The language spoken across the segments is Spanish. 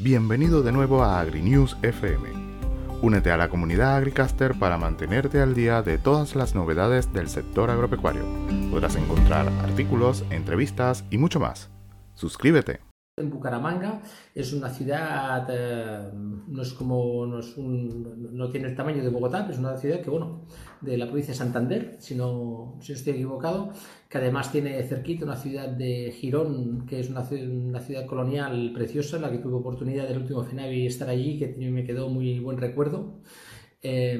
Bienvenido de nuevo a AgriNews FM. Únete a la comunidad Agricaster para mantenerte al día de todas las novedades del sector agropecuario. Podrás encontrar artículos, entrevistas y mucho más. Suscríbete en Bucaramanga es una ciudad, eh, no es como, no, es no, tiene el tamaño de Bogotá, es una ciudad que, bueno, de la provincia de Santander, si no, si estoy equivocado, que además tiene cerquita una ciudad de Girón, que es una, una ciudad colonial preciosa, la que tuve oportunidad del último FENAVI estar allí, que me quedó muy buen recuerdo. Eh,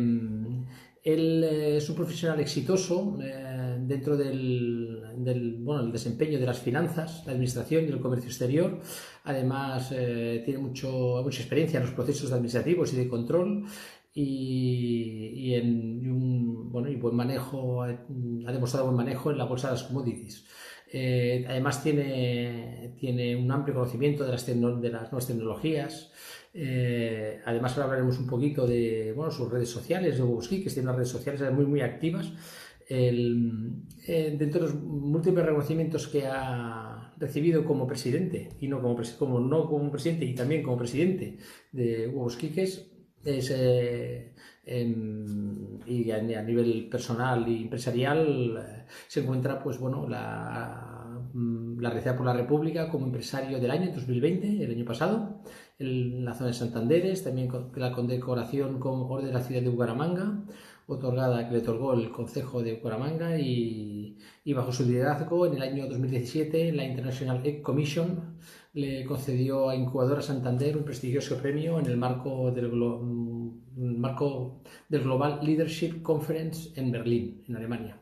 él eh, es un profesional exitoso eh, dentro del, bueno, el desempeño de las finanzas, la administración y el comercio exterior. Además, eh, tiene mucho, mucha experiencia en los procesos administrativos y de control y, en un bueno, y buen manejo, ha demostrado buen manejo en la bolsa de las commodities. además, tiene, tiene un amplio conocimiento de las, de las nuevas tecnologías. Eh, además, ahora hablaremos un poquito de bueno, sus redes sociales, de Wobuski, que tiene unas redes sociales muy, muy activas. El, eh, dentro de los múltiples reconocimientos que ha recibido como presidente, y no como, no como presidente, y también como presidente de Wobuski, es, eh, y a, nivel personal y empresarial se encuentra pues bueno la, la por la República como empresario del año 2020, el año pasado, en la zona de Santanderes, también la condecoración con Orden de la Ciudad de Bucaramanga, otorgada que le otorgó el Consejo de Bucaramanga y, bajo su liderazgo en el año 2017 la International Egg Commission le concedió a Incubadora Santander un prestigioso premio en el marco del, mm, marco del Global Leadership Conference en Berlín, en Alemania.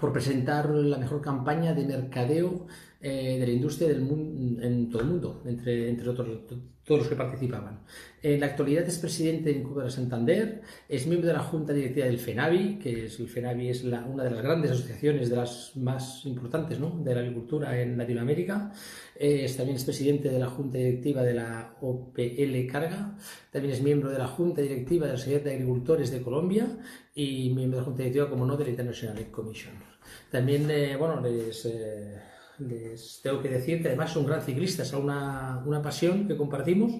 Por presentar la mejor campaña de mercadeo eh, de la industria del mundo, en todo el mundo, entre, entre otros, todos los que participaban. En la actualidad es presidente de Incubadora Santander, es miembro de la Junta Directiva del FENAVI, que es, el FENAVI es la, una de las grandes asociaciones de las más importantes ¿no? de la agricultura en Latinoamérica, es, también es presidente de la Junta Directiva de la OPL Carga, también es miembro de la Junta Directiva de la Sociedad de Agricultores de Colombia y miembro de la Junta Directiva, como no, de la International Commission. También, eh, bueno, les... Eh, les tengo que decir que además es un gran ciclista, es una, una pasión que compartimos,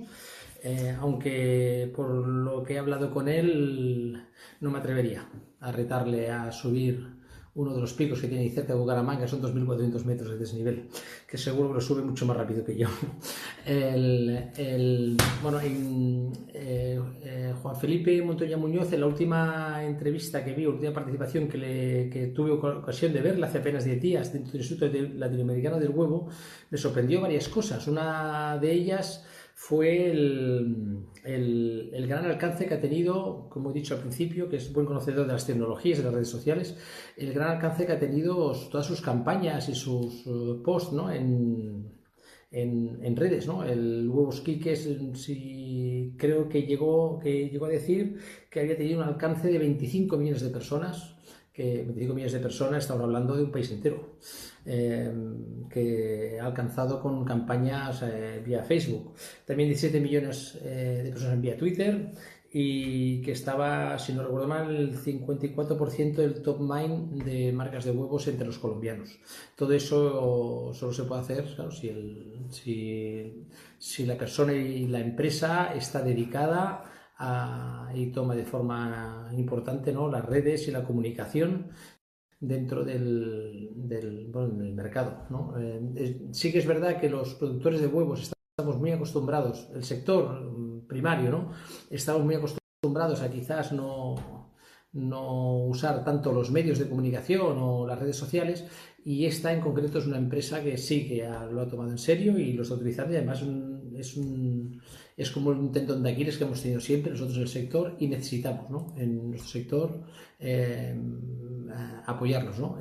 eh, aunque por lo que he hablado con él no me atrevería a retarle a subir uno de los picos que tiene cerca de Bucaramanga, son 2.400 metros de desnivel, que seguro que lo sube mucho más rápido que yo. El, bueno, eh, eh, Juan Felipe Montoya Muñoz, en la última entrevista que vi, última participación que tuve ocasión de verla hace apenas 10 días dentro del Instituto Latinoamericano del Huevo, me sorprendió varias cosas. Una de ellas fue el, el, gran alcance que ha tenido, como he dicho al principio, que es buen conocedor de las tecnologías de las redes sociales, el gran alcance que ha tenido todas sus campañas y sus uh, posts ¿no? en, en, redes. ¿no? El Huevos Quiques sí, creo que llegó, que llegó a decir que había tenido un alcance de 25 millones de personas, que 25 millones de personas, estamos hablando de un país entero. Em, que ha alcanzado con campañas eh, vía Facebook. También 17 millones eh, de personas vía Twitter y que estaba, si no recuerdo mal, el 54% del top mind de marcas de huevos entre los colombianos. Todo eso solo se puede hacer si, el, si, si, la persona y la empresa está dedicada a, y toma de forma importante ¿no? las redes y la comunicación dentro del, del, mercado. ¿no? Eh, sí que es verdad que los productores de huevos estamos muy acostumbrados, el sector mm, primario, ¿no? estamos muy acostumbrados a quizás no, no usar tanto los medios de comunicación o las redes sociales y esta en concreto es una empresa que sí que lo ha tomado en serio y lo está utilizando y además es, un, es como un tendón de Aquiles que hemos tenido siempre nosotros en el sector y necesitamos ¿no? en nuestro sector eh, apoyarnos ¿no?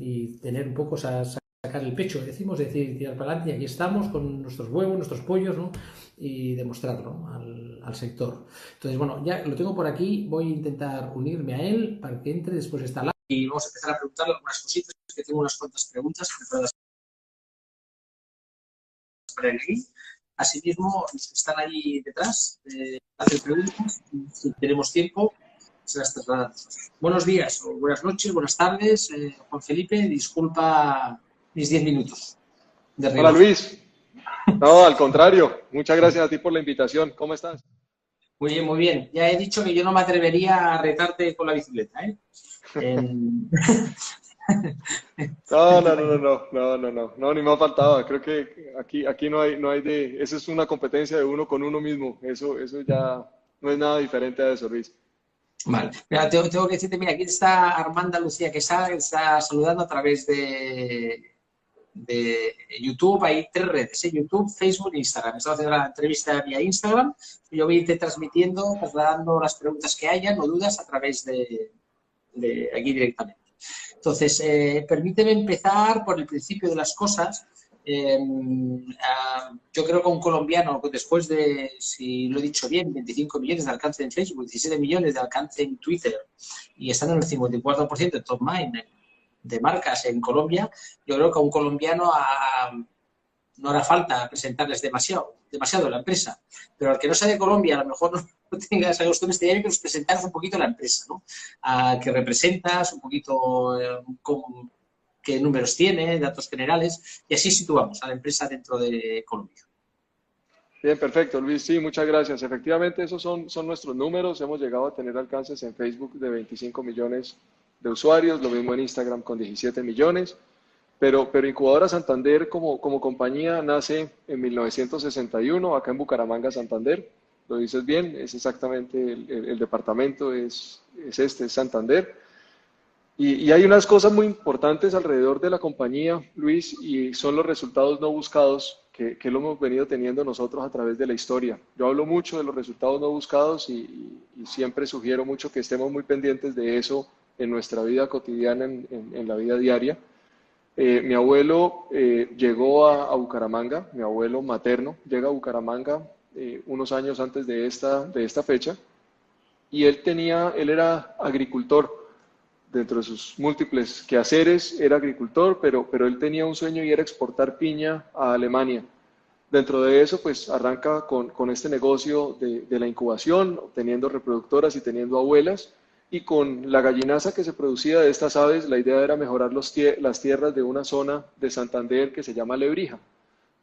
y tener un poco sacar el pecho, decimos, decir, tirar para adelante y aquí estamos con nuestros huevos, nuestros pollos ¿no? y demostrarlo al, sector. Entonces, bueno, ya lo tengo por aquí, voy a intentar unirme a él para que entre después de esta live y vamos a empezar a preguntarle algunas cositas, que tengo unas cuantas preguntas preparadas para Asimismo, los que están ahí detrás eh, hacen preguntas, si tenemos tiempo, se las trasladamos. Buenos días, o buenas noches, buenas tardes. Eh, Juan Felipe, disculpa mis 10 minutos. De Hola Luis. No, al contrario. Muchas gracias a ti por la invitación. ¿Cómo estás? Muy bien, muy bien. Ya he dicho que yo no me atrevería a retarte con la bicicleta, ¿eh? No, no, no, no, no, no, no, no, ni me ha faltado. Creo que aquí, aquí no hay, no hay de, eso es una competencia de uno con uno mismo. Eso, eso ya no es nada diferente a eso, Luis. Vale, mira, tengo, tengo, que decirte, mira, aquí está Armanda Lucía Quesada, que está saludando a través de, de YouTube. Hay tres redes, ¿eh? YouTube, Facebook e Instagram. Estamos haciendo la entrevista vía Instagram. Yo voy a irte transmitiendo, trasladando las preguntas que hayan o dudas a través de, de aquí directamente. Entonces, eh, permíteme empezar por el principio de las cosas. Eh, yo creo que un colombiano, después de, si lo he dicho bien, 25 millones de alcance en Facebook, 17 millones de alcance en Twitter y estando en el 54% de top mind de marcas en Colombia, yo creo que a un colombiano no hará falta presentarles demasiado, demasiado la empresa. Pero al que no sea de Colombia, a lo mejor no, no tengas esa costumbre, este que nos presentaras un poquito la empresa, ¿no? A que representas, un poquito eh, qué números tiene, datos generales, y así situamos a la empresa dentro de Colombia. Bien, perfecto, Luis. Sí, muchas gracias. Efectivamente, esos son, son nuestros números. Hemos llegado a tener alcances en Facebook de 25 millones de usuarios, lo mismo en Instagram con 17 millones. Pero, pero Incubadora Santander como, como compañía nace en 1961, acá en Bucaramanga, Santander lo dices bien, es exactamente el, departamento, es, es, este, es Santander. Y, hay unas cosas muy importantes alrededor de la compañía, Luis, y son los resultados no buscados que, que, lo hemos venido teniendo nosotros a través de la historia. Yo hablo mucho de los resultados no buscados y, siempre sugiero mucho que estemos muy pendientes de eso en nuestra vida cotidiana, en, en, la vida diaria. Eh, mi abuelo eh, llegó a, a Bucaramanga, mi abuelo materno llega a Bucaramanga eh, unos años antes de esta, de esta fecha, y él tenía, él era agricultor, dentro de sus múltiples quehaceres, era agricultor, pero, pero él tenía un sueño y era exportar piña a Alemania. Dentro de eso, pues arranca con, con este negocio de, de, la incubación, teniendo reproductoras y teniendo abuelas, y con la gallinaza que se producía de estas aves, la idea era mejorar los las tierras de una zona de Santander que se llama Lebrija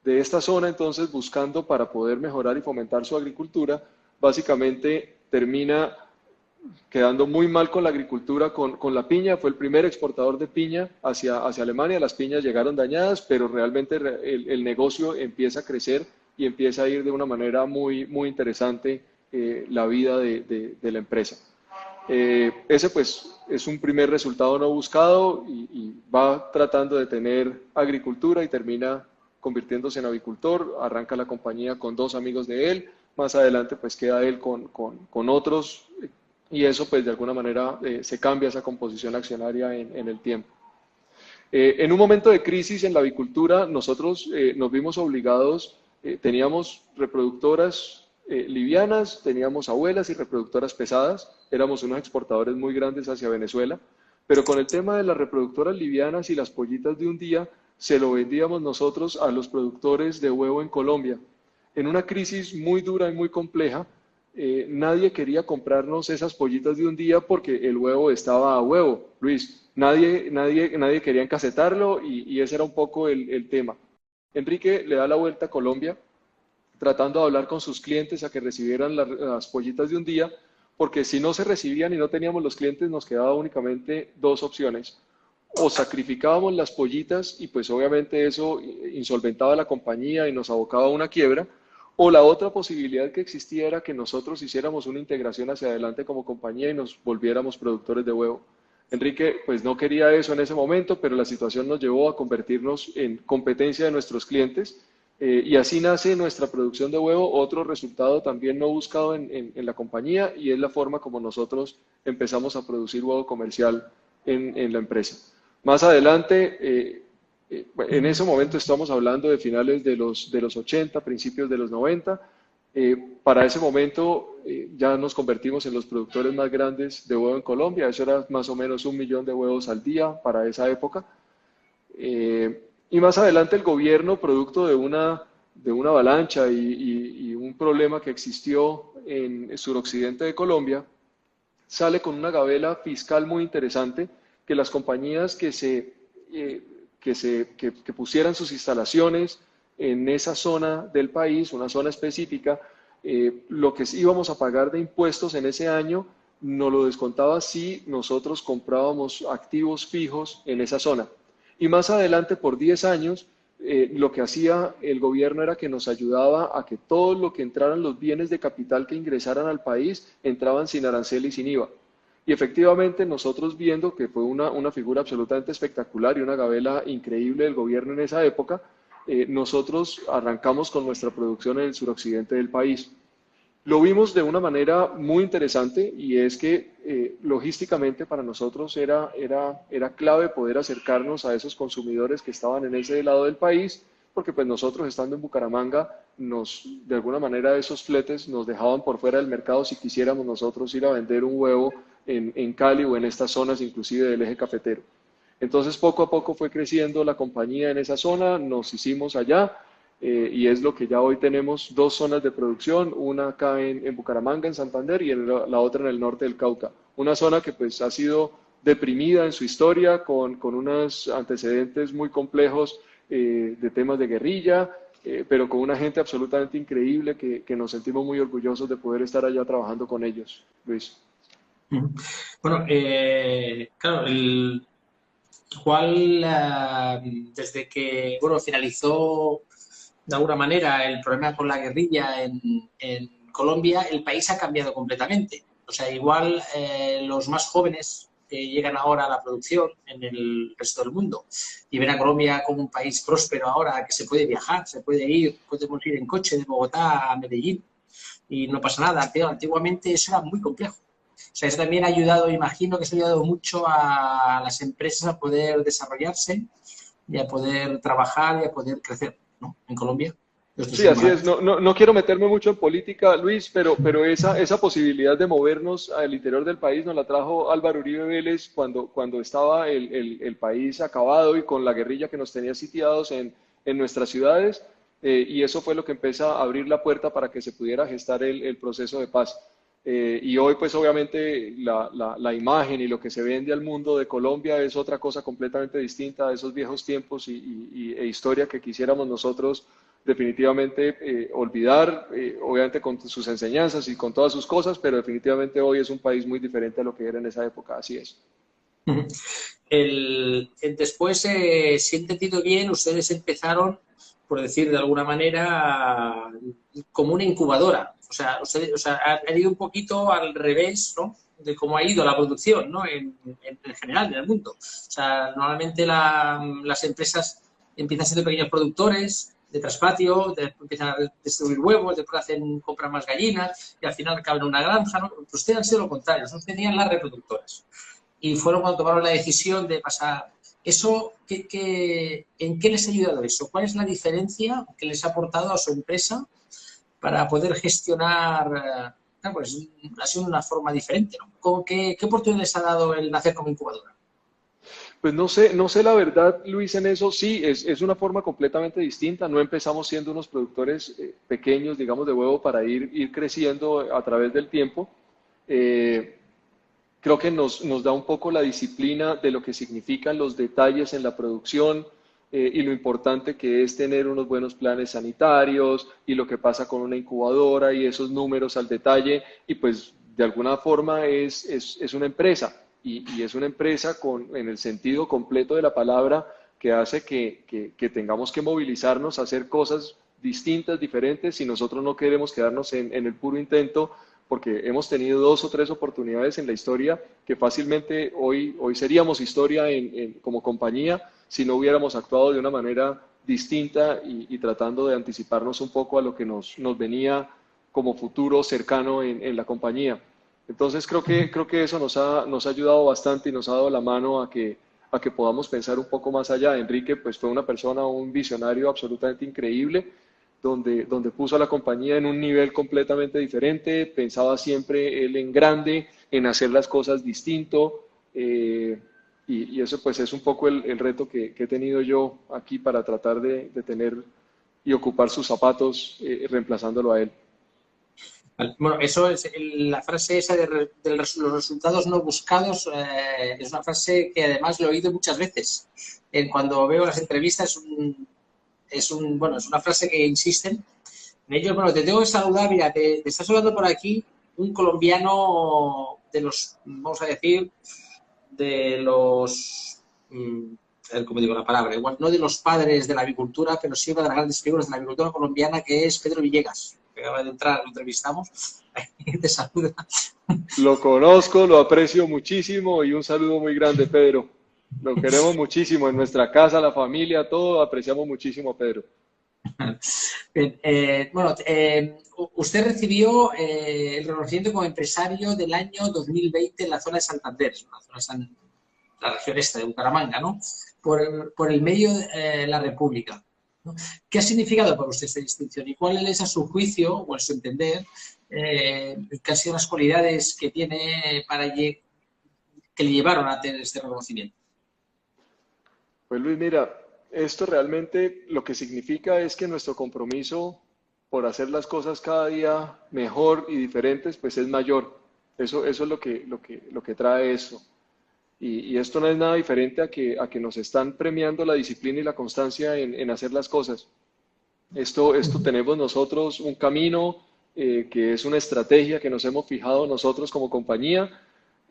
de esta zona, entonces, buscando para poder mejorar y fomentar su agricultura, básicamente termina quedando muy mal con la agricultura, con, con, la piña, fue el primer exportador de piña hacia, hacia Alemania, las piñas llegaron dañadas, pero realmente el, el negocio empieza a crecer y empieza a ir de una manera muy, muy interesante eh, la vida de, de, la empresa. Eh, ese pues es un primer resultado no buscado y va tratando de tener agricultura y termina convirtiéndose en avicultor, arranca la compañía con dos amigos de él, más adelante pues queda él con, con, con otros y eso pues de alguna manera eh, se cambia esa composición accionaria en, en el tiempo. Eh, en un momento de crisis en la avicultura nosotros eh, nos vimos obligados, eh, teníamos reproductoras eh, livianas, teníamos abuelas y reproductoras pesadas, éramos unos exportadores muy grandes hacia Venezuela, pero con el tema de las reproductoras livianas y las pollitas de un día, se lo vendíamos nosotros a los productores de huevo en Colombia. En una crisis muy dura y muy compleja, eh, nadie quería comprarnos esas pollitas de un día porque el huevo estaba a huevo, Luis. Nadie, nadie, nadie quería encasetarlo y, ese era un poco el, tema. Enrique le da la vuelta a Colombia tratando de hablar con sus clientes a que recibieran la, las pollitas de un día, porque si no se recibían y no teníamos los clientes, nos quedaba únicamente dos opciones o sacrificábamos las pollitas y pues obviamente eso insolventaba la compañía y nos abocaba a una quiebra, o la otra posibilidad que existía era que nosotros hiciéramos una integración hacia adelante como compañía y nos volviéramos productores de huevo. Enrique pues no quería eso en ese momento, pero la situación nos llevó a convertirnos en competencia de nuestros clientes eh, y así nace nuestra producción de huevo, otro resultado también no buscado en, la compañía y es la forma como nosotros empezamos a producir huevo comercial en la empresa. Más adelante, eh, eh, en ese momento estamos hablando de finales de los, de los 80, principios de los 90. Eh, para ese momento eh, ya nos convertimos en los productores más grandes de huevo en Colombia. Eso era más o menos un millón de huevos al día para esa época. Y más adelante el gobierno, producto de una, de una avalancha y, y, un problema que existió en el suroccidente de Colombia, sale con una gabela fiscal muy interesante que las compañías que, se, eh, que, se, que, pusieran sus instalaciones en esa zona del país, una zona específica, eh, lo que íbamos a pagar de impuestos en ese año nos lo descontaba si nosotros comprábamos activos fijos en esa zona. Y más adelante, por 10 años, eh, lo que hacía el gobierno era que nos ayudaba a que todo lo que entraran los bienes de capital que ingresaran al país entraban sin arancel y sin IVA. Y efectivamente nosotros viendo que fue una, una figura absolutamente espectacular y una gabela increíble del gobierno en esa época, eh, nosotros arrancamos con nuestra producción en el suroccidente del país. Lo vimos de una manera muy interesante y es que eh, logísticamente para nosotros era, era, era clave poder acercarnos a esos consumidores que estaban en ese lado del país, porque pues nosotros estando en Bucaramanga, nos, de alguna manera esos fletes nos dejaban por fuera del mercado si quisiéramos nosotros ir a vender un huevo en, en Cali o en estas zonas inclusive del eje cafetero. Entonces poco a poco fue creciendo la compañía en esa zona, nos hicimos allá, eh, y es lo que ya hoy tenemos dos zonas de producción, una acá en, Bucaramanga, en Santander, y la otra en el norte del Cauca. Una zona que pues ha sido deprimida en su historia, con, con unos antecedentes muy complejos eh, de temas de guerrilla, eh, pero con una gente absolutamente increíble que, que, nos sentimos muy orgullosos de poder estar allá trabajando con ellos. Luis. Bueno, claro, el, cual desde que bueno finalizó de alguna manera el problema con la guerrilla en, Colombia, el país ha cambiado completamente. O sea, igual eh, los más jóvenes que llegan ahora a la producción en el resto del mundo y ven a Colombia como un país próspero ahora, que se puede viajar, se puede ir, podemos ir en coche de Bogotá a Medellín y no pasa nada. Pero antiguamente eso era muy complejo. O sea, eso también ha ayudado, imagino que eso ha ayudado mucho a las empresas a poder desarrollarse y a poder trabajar y a poder crecer en Colombia. Sí, así es. No, no, quiero meterme mucho en política, Luis, pero, pero esa, esa posibilidad de movernos al interior del país nos la trajo Álvaro Uribe Vélez cuando, cuando estaba el, el, país acabado y con la guerrilla que nos tenía sitiados en, en nuestras ciudades. Eh, y eso fue lo que empezó a abrir la puerta para que se pudiera gestar el, el proceso de paz. Eh, y hoy, pues obviamente, la, imagen y lo que se vende al mundo de Colombia es otra cosa completamente distinta a esos viejos tiempos y, e historia que quisiéramos nosotros definitivamente eh, olvidar, eh, obviamente con sus enseñanzas y con todas sus cosas, pero definitivamente hoy es un país muy diferente a lo que era en esa época, así es. El, después, si he entendido bien, ustedes empezaron, por decir de alguna manera, como una incubadora o sea, o sea ha, ido un poquito al revés, ¿no? de cómo ha ido la producción ¿no? en, general en el mundo. O sea, normalmente las empresas empiezan siendo pequeños productores de traspatio, empiezan a distribuir huevos, después hacen, compran más gallinas y al final acaban en una granja. ¿no? Pero ustedes han sido lo contrario, ustedes tenían las reproductoras. Y fueron cuando tomaron la decisión de pasar. ¿Eso, qué, en qué les ha ayudado eso? ¿Cuál es la diferencia que les ha aportado a su empresa para poder gestionar, eh, pues ha sido una forma diferente. ¿no? ¿Qué, ¿Qué oportunidades ha dado el nacer como incubadora? Pues no sé, no sé la verdad, Luis, en eso sí, es, es una forma completamente distinta. No empezamos siendo unos productores eh, pequeños, digamos, de huevo para ir, ir creciendo a través del tiempo. Eh, creo que nos, nos da un poco la disciplina de lo que significan los detalles en la producción, eh, y lo importante que es tener unos buenos planes sanitarios y lo que pasa con una incubadora y esos números al detalle y pues de alguna forma es, es, es una empresa. Y, es una empresa con, en el sentido completo de la palabra que hace que, que, que, tengamos que movilizarnos a hacer cosas distintas, diferentes, si nosotros no queremos quedarnos en, en el puro intento porque hemos tenido dos o tres oportunidades en la historia que fácilmente hoy, hoy seríamos historia en, como compañía si no hubiéramos actuado de una manera distinta y, tratando de anticiparnos un poco a lo que nos, nos venía como futuro cercano en, en, la compañía. Entonces creo que, creo que eso nos ha, nos ha ayudado bastante y nos ha dado la mano a que, a que podamos pensar un poco más allá. Enrique pues fue una persona, un visionario absolutamente increíble donde, donde puso a la compañía en un nivel completamente diferente, pensaba siempre él en grande, en hacer las cosas distinto, eh, y, eso pues es un poco el, reto que, he tenido yo aquí para tratar de, tener y ocupar sus zapatos eh, reemplazándolo a él. Bueno, eso es la frase esa de, los resultados no buscados, eh, es una frase que además lo he oído muchas veces. cuando veo las entrevistas, un, es, un, bueno, es una frase que insisten en ellos. Bueno, te tengo que saludar, mira, te, te está saludando por aquí un colombiano de los, vamos a decir, de los, mm, cómo digo la palabra, igual no de los padres de la agricultura, pero sí de las grandes figuras de la agricultura colombiana, que es Pedro Villegas. Que acaba de entrar, lo entrevistamos, te saluda. Lo conozco, lo aprecio muchísimo y un saludo muy grande, Pedro. Lo queremos muchísimo en nuestra casa, la familia, todo, apreciamos muchísimo a Pedro. Eh, bueno, eh, usted recibió eh, el reconocimiento como empresario del año 2020 en la zona de Santander, la, zona la región esta de Bucaramanga, ¿no? Por, el medio de la República. ¿Qué ha significado para usted esta distinción y cuál es a su juicio o a su entender qué han sido las cualidades que tiene para que le llevaron a tener este reconocimiento? Pues Luis, mira, esto realmente lo que significa es que nuestro compromiso por hacer las cosas cada día mejor y diferentes, pues es mayor. Eso, eso es lo que, lo, que, lo que trae eso. Y, esto no es nada diferente a que, a que nos están premiando la disciplina y la constancia en, en hacer las cosas. Esto, esto tenemos nosotros un camino eh, que es una estrategia que nos hemos fijado nosotros como compañía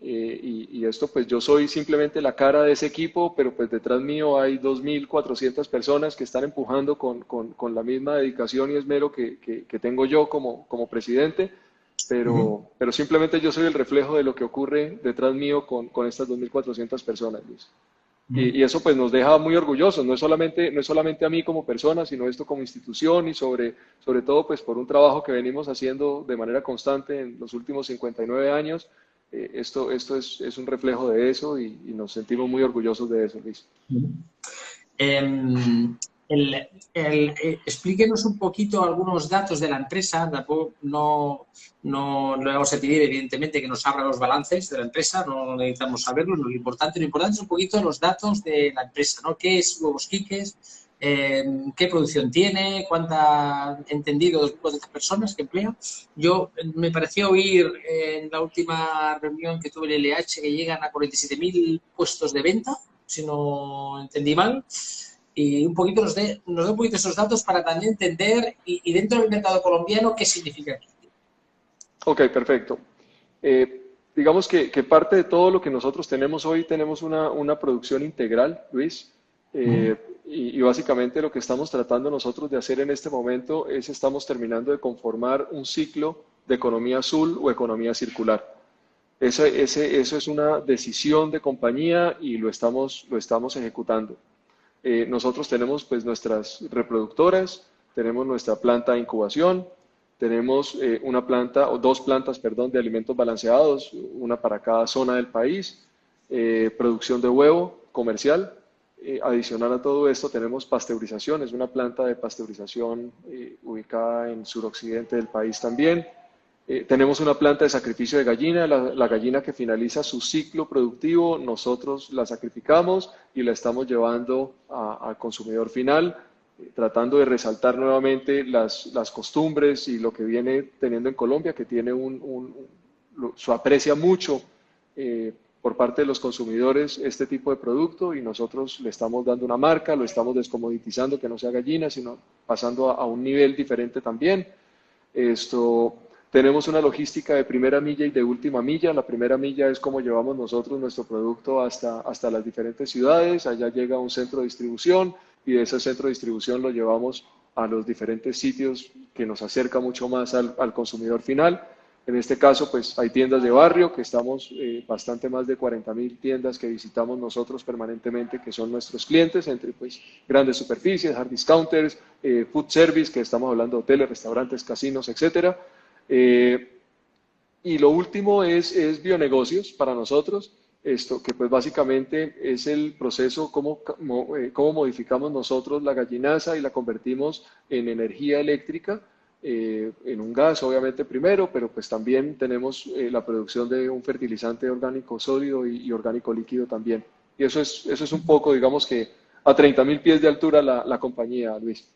eh, y, esto pues yo soy simplemente la cara de ese equipo, pero pues detrás mío hay 2.400 personas que están empujando con, con, la misma dedicación y esmero que, que, tengo yo como, como presidente, pero, pero simplemente yo soy el reflejo de lo que ocurre detrás mío con, con estas 2.400 personas, Y, y, eso pues nos deja muy orgullosos, no es, solamente, no es solamente a mí como persona, sino esto como institución y sobre, sobre todo pues por un trabajo que venimos haciendo de manera constante en los últimos 59 años, eh, esto, esto es, es, un reflejo de eso y, nos sentimos muy orgullosos de eso, Luis. Em, eh, explíquenos un poquito algunos datos de la empresa. No, no, le vamos a pedir, evidentemente, que nos abra los balances de la empresa, no necesitamos saberlo. Lo importante, lo importante es un poquito los datos de la empresa, ¿no? ¿Qué es Huevos Quiques? Em, qué producción tiene, cuánta, entendido, dos grupos de personas que emplea. Yo me pareció oír en la última reunión que tuve en el LH que llegan a 47.000 puestos de venta, si no entendí mal. Y un poquito nos dé, nos un poquito esos datos para también entender y, dentro del mercado colombiano qué significa. Ok, perfecto. Eh, digamos que, que, parte de todo lo que nosotros tenemos hoy, tenemos una, una producción integral, Luis. Eh, y, básicamente lo que estamos tratando nosotros de hacer en este momento es estamos terminando de conformar un ciclo de economía azul o economía circular. Eso, ese, eso es una decisión de compañía y lo estamos, lo estamos ejecutando. Eh, nosotros tenemos pues nuestras reproductoras, tenemos nuestra planta de incubación, tenemos eh, una planta o dos plantas, perdón, de alimentos balanceados, una para cada zona del país, producción de huevo comercial, eh, adicional a todo esto tenemos pasteurización, es una planta de pasteurización eh, ubicada en suroccidente del país también. Eh, tenemos una planta de sacrificio de gallina, la, gallina que finaliza su ciclo productivo, nosotros la sacrificamos y la estamos llevando al consumidor final, tratando de resaltar nuevamente las, las, costumbres y lo que viene teniendo en Colombia, que tiene un, su aprecia mucho por parte de los consumidores este tipo de producto y nosotros le estamos dando una marca, lo estamos descomoditizando, que no sea gallina, sino pasando a, un nivel diferente también. Esto, tenemos una logística de primera milla y de última milla. La primera milla es como llevamos nosotros nuestro producto hasta, hasta las diferentes ciudades. Allá llega un centro de distribución y de ese centro de distribución lo llevamos a los diferentes sitios que nos acerca mucho más al, al consumidor final. En este caso, pues hay tiendas de barrio, que estamos eh, bastante más de 40 mil tiendas que visitamos nosotros permanentemente, que son nuestros clientes, entre pues grandes superficies, hard discounters, eh, food service, que estamos hablando de hoteles, restaurantes, casinos, etcétera. Eh, y lo último es, es bionegocios para nosotros, esto que pues básicamente es el proceso, cómo, cómo modificamos nosotros la gallinaza y la convertimos en energía eléctrica eh, en un gas, obviamente primero, pero pues también tenemos eh, la producción de un fertilizante orgánico sólido y, orgánico líquido también. Y eso es, eso es un poco, digamos que a 30.000 pies de altura la, la compañía, Luis.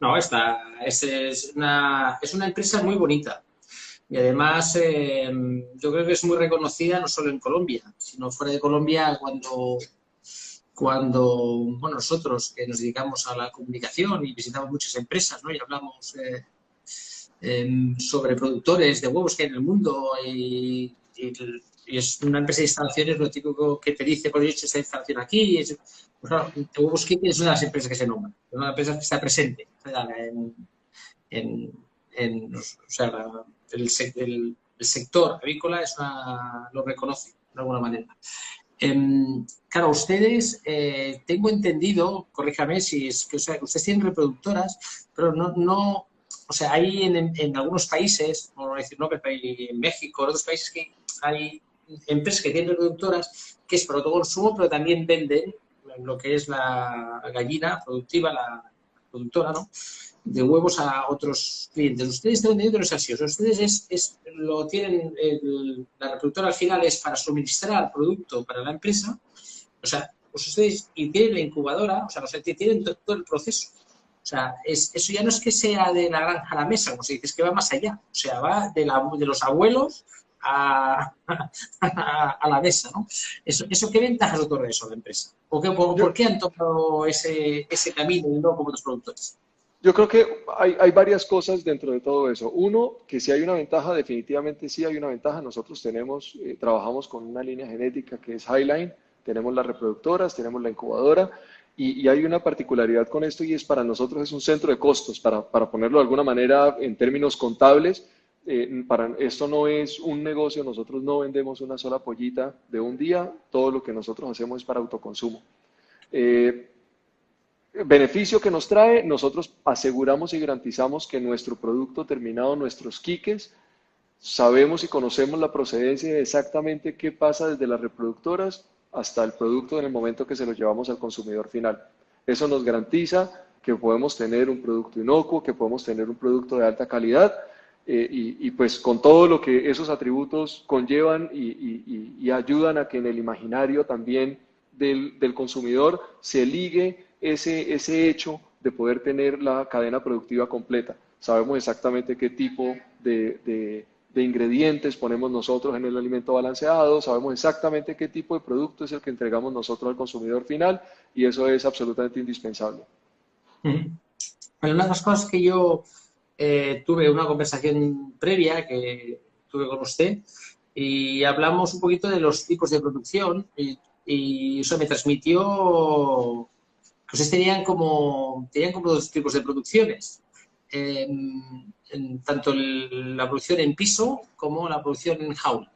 No, esta es, una, es una empresa muy bonita. Y además, eh, yo creo que es muy reconocida no solo en Colombia, sino fuera de Colombia cuando cuando, bueno, nosotros que nos dedicamos a la comunicación y visitamos muchas empresas, ¿no? Y hablamos eh, em, sobre productores de huevos que hay en el mundo y, es una empresa de instalaciones, lo típico que te dice, por hecho esta instalación aquí, es, pues claro, Huevos Kit es una de las empresas que se nombra, es una empresa que está presente en, en, o sea, el, sector avícola es lo reconoce de alguna manera. Em, claro, ustedes, eh, tengo entendido, corríjame si es que, o sea, ustedes tienen reproductoras, pero no, no o sea, hay en, en algunos países, no decir no, en México, en otros países que hay empresas que tienen reproductoras que es para consumo, pero también venden lo que es la gallina productiva, la productora, ¿no? De huevos a otros clientes. Ustedes que no es así. ustedes es, es, lo tienen, la reproductora al final es para suministrar producto para la empresa. O sea, pues ustedes y tienen la incubadora, o sea, tienen todo, el proceso. O sea, es, eso ya no es que sea de la granja a la mesa, como se dice, es que va más allá. O sea, va de, la, de los abuelos a, a, la mesa, ¿no? Eso, ¿Eso qué ventajas otorga eso a la empresa? ¿O qué, por, qué han tomado ese, ese camino y no como otros productores? Yo creo que hay, hay, varias cosas dentro de todo eso. Uno, que si hay una ventaja, definitivamente sí hay una ventaja. Nosotros tenemos, eh, trabajamos con una línea genética que es Highline, tenemos las reproductoras, tenemos la incubadora y, y, hay una particularidad con esto y es para nosotros es un centro de costos, para, para ponerlo de alguna manera en términos contables. Eh, para, esto no es un negocio, nosotros no vendemos una sola pollita de un día, todo lo que nosotros hacemos es para autoconsumo. Eh, beneficio que nos trae, nosotros aseguramos y garantizamos que nuestro producto terminado, nuestros quiques, sabemos y conocemos la procedencia de exactamente qué pasa desde las reproductoras hasta el producto en el momento que se lo llevamos al consumidor final. Eso nos garantiza que podemos tener un producto inocuo, que podemos tener un producto de alta calidad eh, y, pues con todo lo que esos atributos conllevan y, ayudan a que en el imaginario también del, del consumidor se ligue ese, ese hecho de poder tener la cadena productiva completa. Sabemos exactamente qué tipo de, ingredientes ponemos nosotros en el alimento balanceado, sabemos exactamente qué tipo de producto es el que entregamos nosotros al consumidor final y eso es absolutamente indispensable. Bueno, una de las cosas que yo eh, tuve una conversación previa que tuve con usted y hablamos un poquito de los tipos de producción y, y eso me transmitió ustedes tenían como, tenían como dos tipos de producciones. en, tanto la producción en piso como la producción en jaula.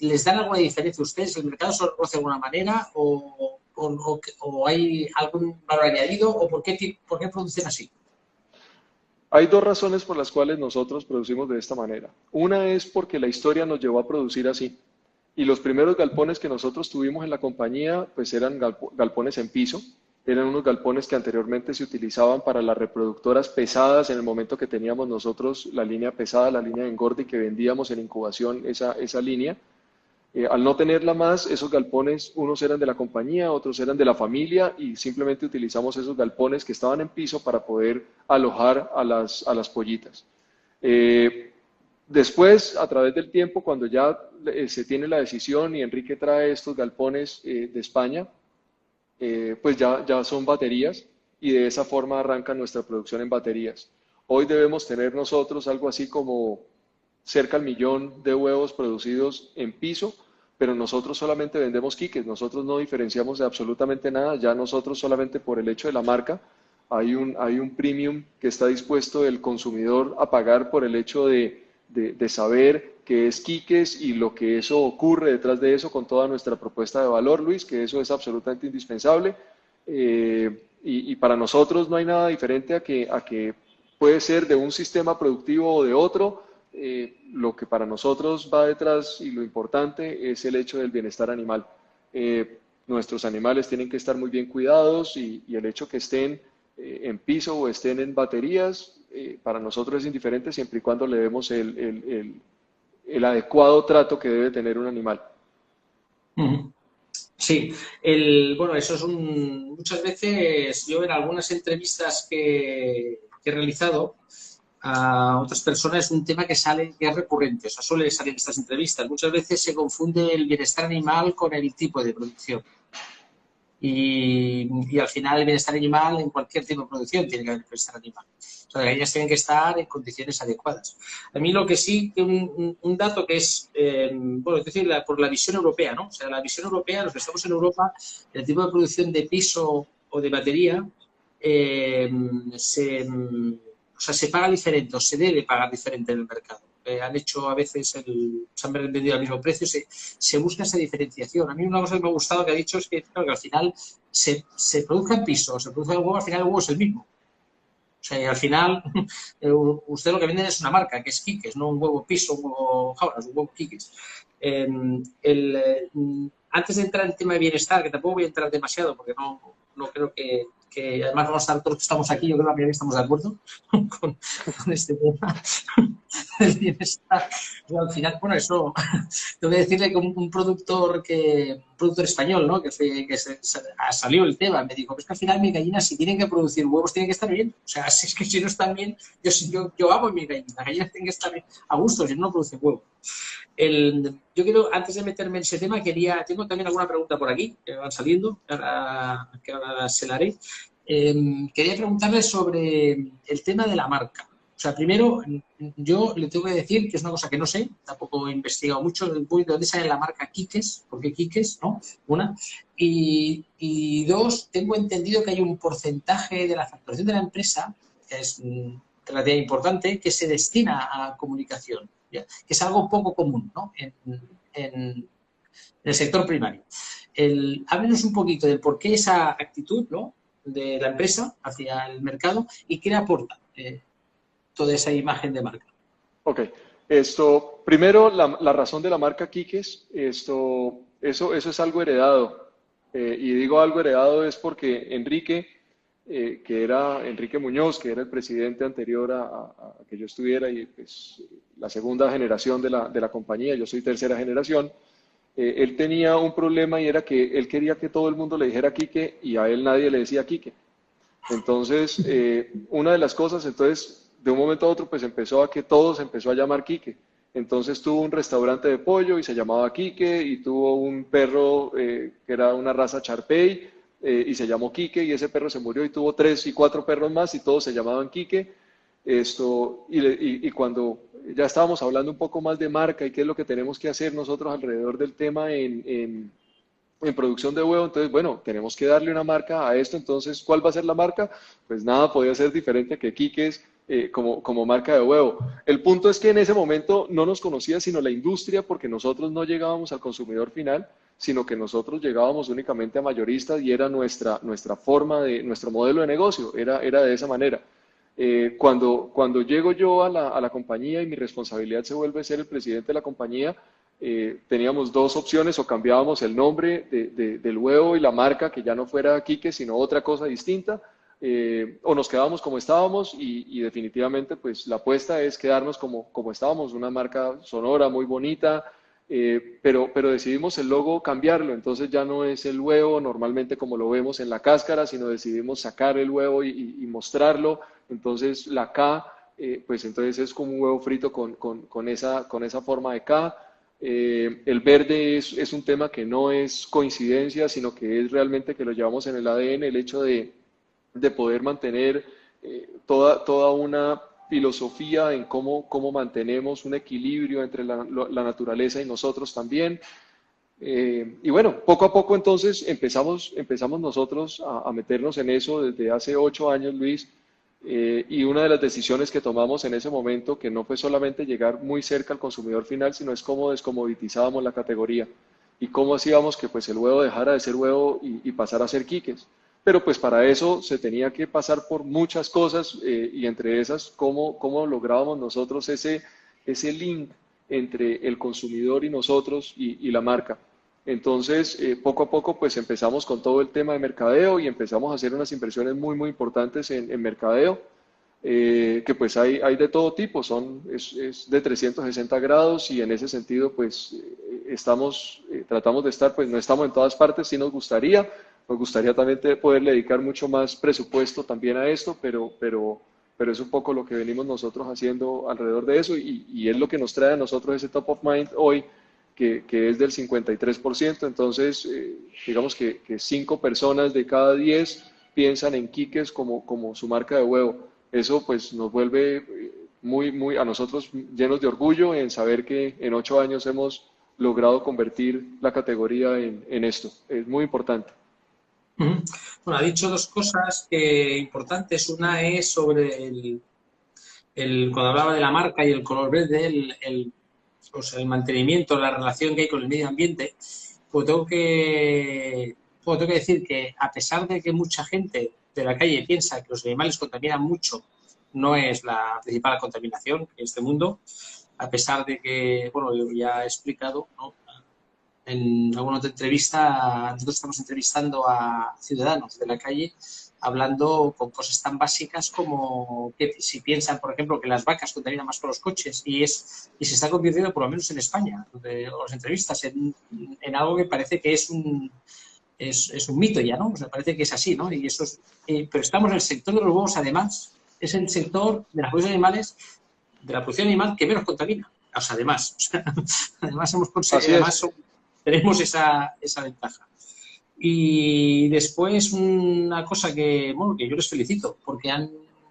¿Les dan alguna diferencia ustedes? ¿El mercado se lo de alguna manera o, o, hay algún valor añadido o por qué, por qué producen así? Hay dos razones por las cuales nosotros producimos de esta manera. Una es porque la historia nos llevó a producir así. Y los primeros galpones que nosotros tuvimos en la compañía, pues eran galpones en piso, eran unos galpones que anteriormente se utilizaban para las reproductoras pesadas en el momento que teníamos nosotros la línea pesada, la línea de engorde y que vendíamos en incubación esa, esa línea. Eh, al no tenerla más, esos galpones, unos eran de la compañía, otros eran de la familia y simplemente utilizamos esos galpones que estaban en piso para poder alojar a las, a las pollitas. Eh, Después, a través del tiempo, cuando ya eh, se tiene la decisión y Enrique trae estos galpones eh, de España, eh, pues ya, ya son baterías y de esa forma arranca nuestra producción en baterías. Hoy debemos tener nosotros algo así como cerca al millón de huevos producidos en piso, pero nosotros solamente vendemos quiques, nosotros no diferenciamos de absolutamente nada, ya nosotros solamente por el hecho de la marca hay un, hay un premium que está dispuesto el consumidor a pagar por el hecho de de, saber qué es Quiques y lo que eso ocurre detrás de eso con toda nuestra propuesta de valor, Luis, que eso es absolutamente indispensable. Eh, y, para nosotros no hay nada diferente a que, a que puede ser de un sistema productivo o de otro. Eh, lo que para nosotros va detrás y lo importante es el hecho del bienestar animal. Eh, nuestros animales tienen que estar muy bien cuidados y, y el hecho que estén en piso o estén en baterías eh, para nosotros es indiferente siempre y cuando le demos el, adecuado trato que debe tener un animal. Sí, el, bueno, eso es un, muchas veces yo en algunas entrevistas que, he realizado a otras personas es un tema que sale, que es recurrente, o sea, suele salir en estas entrevistas. Muchas veces se confunde el bienestar animal con el tipo de producción. Y, al final el bienestar animal en cualquier tipo de producción tiene que haber bienestar animal. O sea, las tienen que estar en condiciones adecuadas. A mí lo que sí, un, un dato que es, eh, bueno, es decir, por la visión europea, ¿no? O sea, la visión europea, los que estamos en Europa, el tipo de producción de piso o de batería eh, se o sea, se paga diferente o se debe pagar diferente en el mercado. Eh, han hecho a veces, el, se han vendido al mismo precio, se, se, busca esa diferenciación. A mí una cosa que me ha gustado que ha dicho es que, claro, que al final se, se produzca en piso, se produce el huevo, al final el huevo es el mismo. O sea, y al final eh, usted lo que vende es una marca, que es Quiques, no un huevo piso, un huevo jaulas, un huevo Quiques. Eh, el, antes de entrar en el tema de bienestar, que tampoco voy a entrar demasiado porque no, no creo que, que además vamos a estar todos que estamos aquí, yo creo que estamos de acuerdo con, este tema del bienestar. al final, bueno, eso, tengo que decirle que un, productor que productor español, ¿no? Que, que se, salió el tema, me dijo, es que al final mis gallinas si tienen que producir huevos tienen que estar bien. O sea, si es que si no están bien, yo, yo, yo amo mis gallinas, las gallinas tienen que estar a gusto, si no, no producen huevos. El, yo quiero, antes de meterme en ese tema, quería, tengo también alguna pregunta por aquí, que van saliendo, que ahora, que ahora se la haré. Eh, quería preguntarle sobre el tema de la marca. O sea, primero, yo le tengo que decir que es una cosa que no sé, tampoco he investigado mucho, de dónde sale la marca Quiques, ¿por qué Quiques? ¿No? Una. Y, dos, tengo entendido que hay un porcentaje de la facturación de la empresa, que es mm, relativamente importante, que se destina a comunicación, que es algo poco común ¿no? en el sector primario. El, háblenos un poquito de por qué esa actitud, ¿no? de la empresa hacia el mercado y qué le aporta eh, toda esa imagen de marca. Ok, esto, primero la, la razón de la marca Quiques, esto, eso, eso es algo heredado. Eh, y digo algo heredado es porque Enrique, eh, que era Enrique Muñoz, que era el presidente anterior a, a, a que yo estuviera y pues, la segunda generación de la, de la compañía, yo soy tercera generación, eh, él tenía un problema y era que él quería que todo el mundo le dijera Quique y a él nadie le decía Quique. Entonces, eh, una de las cosas, entonces, de un momento a otro, pues empezó a que todos empezó a llamar Quique. Entonces tuvo un restaurante de pollo y se llamaba Quique y tuvo un perro eh, que era una raza Charpey eh, y se llamó Quique y ese perro se murió y tuvo tres y cuatro perros más y todos se llamaban Quique. Esto, y, y, cuando ya estábamos hablando un poco más de marca y qué es lo que tenemos que hacer nosotros alrededor del tema en, en, producción de huevo. Entonces, bueno, tenemos que darle una marca a esto. Entonces, ¿cuál va a ser la marca? Pues nada, podía ser diferente que Quiques eh, como, como marca de huevo. El punto es que en ese momento no nos conocía sino la industria porque nosotros no llegábamos al consumidor final sino que nosotros llegábamos únicamente a mayoristas y era nuestra, nuestra forma de, nuestro modelo de negocio, era, era de esa manera. Eh, cuando, cuando llego yo a la, a la, compañía y mi responsabilidad se vuelve ser el presidente de la compañía, eh, teníamos dos opciones, o cambiábamos el nombre de, de, del huevo y la marca, que ya no fuera Quique, sino otra cosa distinta, eh, o nos quedábamos como estábamos y, y, definitivamente pues la apuesta es quedarnos como, como estábamos, una marca sonora muy bonita, eh, pero, pero decidimos el logo cambiarlo, entonces ya no es el huevo normalmente como lo vemos en la cáscara, sino decidimos sacar el huevo y, y mostrarlo entonces la K, eh, pues entonces es como un huevo frito con, con, con, esa, con esa forma de K. Eh, el verde es, es, un tema que no es coincidencia, sino que es realmente que lo llevamos en el ADN, el hecho de, de poder mantener eh, toda, toda una filosofía en cómo, cómo mantenemos un equilibrio entre la, naturaleza y nosotros también. Eh, y bueno, poco a poco entonces empezamos, empezamos nosotros a, a meternos en eso desde hace ocho años, Luis, eh, y una de las decisiones que tomamos en ese momento, que no fue solamente llegar muy cerca al consumidor final, sino es cómo descomoditizábamos la categoría y cómo hacíamos que pues, el huevo dejara de ser huevo y, y pasara a ser quiques. Pero pues para eso se tenía que pasar por muchas cosas eh, y entre esas cómo, cómo lográbamos nosotros ese, ese link entre el consumidor y nosotros y, la marca. Entonces, eh, poco a poco, pues empezamos con todo el tema de mercadeo y empezamos a hacer unas inversiones muy, muy importantes en, mercadeo, eh, que pues hay, hay, de todo tipo, son, es, es, de 360 grados y en ese sentido, pues estamos, tratamos de estar, pues no estamos en todas partes, sí nos gustaría, nos gustaría también poder dedicar mucho más presupuesto también a esto, pero, pero pero es un poco lo que venimos nosotros haciendo alrededor de eso y, es lo que nos trae a nosotros ese top of mind hoy, que, es del 53%. Entonces, eh, digamos que, cinco personas de cada diez piensan en Quiques como, su marca de huevo. Eso pues nos vuelve eh, muy, muy a nosotros llenos de orgullo en saber que en ocho años hemos logrado convertir la categoría en esto. Es muy importante. Bueno, ha dicho dos cosas que, importantes. Una es sobre el, cuando hablaba de la marca y el color verde, el, el, el mantenimiento, la relación que hay con el medio ambiente, pues tengo que, pues tengo que decir que a pesar de que mucha gente de la calle piensa que los animales contaminan mucho, no es la principal contaminación en este mundo, a pesar de que, bueno, ya he explicado, ¿no? En alguna otra entrevista, nosotros estamos entrevistando a ciudadanos de la calle hablando con cosas tan básicas como que si piensan, por ejemplo, que las vacas contaminan más con los coches y es y se está convirtiendo, por lo menos en España, de las entrevistas, en, en, algo que parece que es un, es, es, un mito ya, ¿no? O sea, parece que es así, ¿no? Y eso es, eh, pero estamos en el sector de los huevos, además, es el sector de la producción animales, de la producción animal que menos contamina. O sea, además, o sea, además hemos conseguido, además, tenemos esa, esa ventaja. Y después una cosa que, bueno, que yo les felicito, porque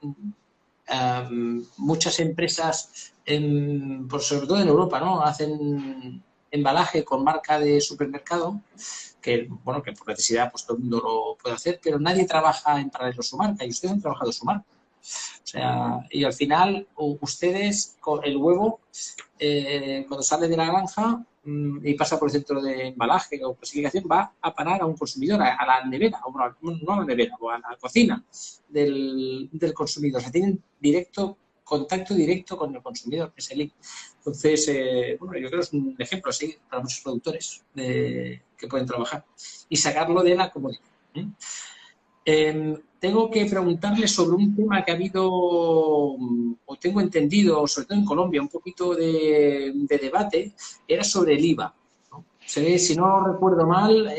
um, muchas empresas, en, por sobre todo en Europa, ¿no? Hacen embalaje con marca de supermercado, que, bueno, que por necesidad pues todo el mundo lo puede hacer, pero nadie trabaja en paralelo su marca y ustedes han trabajado su marca. O sea, y al final ustedes, el huevo, eh, cuando sale de la granja, y pasa por el centro de embalaje o clasificación, va a parar a un consumidor, a, la nevera, o no a la nevera, o a la cocina del, del consumidor. O sea, tienen directo, contacto directo con el consumidor, que es el Entonces, eh, bueno, yo creo que es un ejemplo así para muchos productores de, que pueden trabajar y sacarlo de la comodidad. ¿eh? Eh, tengo que preguntarle sobre un tema que ha habido, o tengo entendido, sobre todo en Colombia, un poquito de, de debate, era sobre el IVA. Si no recuerdo mal,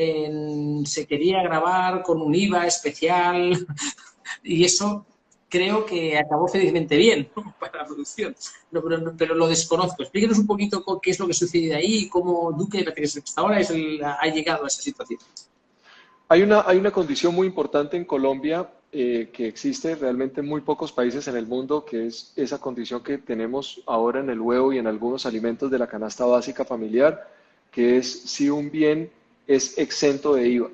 se quería grabar con un IVA especial y eso creo que acabó felizmente bien para la producción, pero, lo desconozco. Explíquenos un poquito qué es lo que sucede ahí y cómo Duque, hasta ahora es el, ha llegado a esa situación. Hay una, hay una condición muy importante en Colombia eh, que existe realmente en muy pocos países en el mundo, que es esa condición que tenemos ahora en el huevo y en algunos alimentos de la canasta básica familiar, que es si un bien es exento de IVA.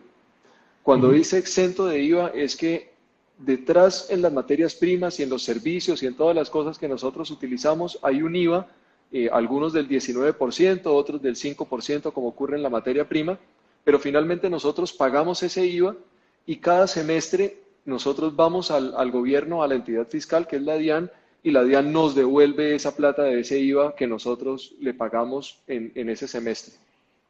Cuando uh -huh. dice exento de IVA es que detrás en las materias primas y en los servicios y en todas las cosas que nosotros utilizamos hay un IVA, eh, algunos del 19%, otros del 5%, como ocurre en la materia prima, pero finalmente nosotros pagamos ese IVA y cada semestre nosotros vamos al, al, gobierno, a la entidad fiscal, que es la DIAN, y la DIAN nos devuelve esa plata de ese IVA que nosotros le pagamos en, en ese semestre.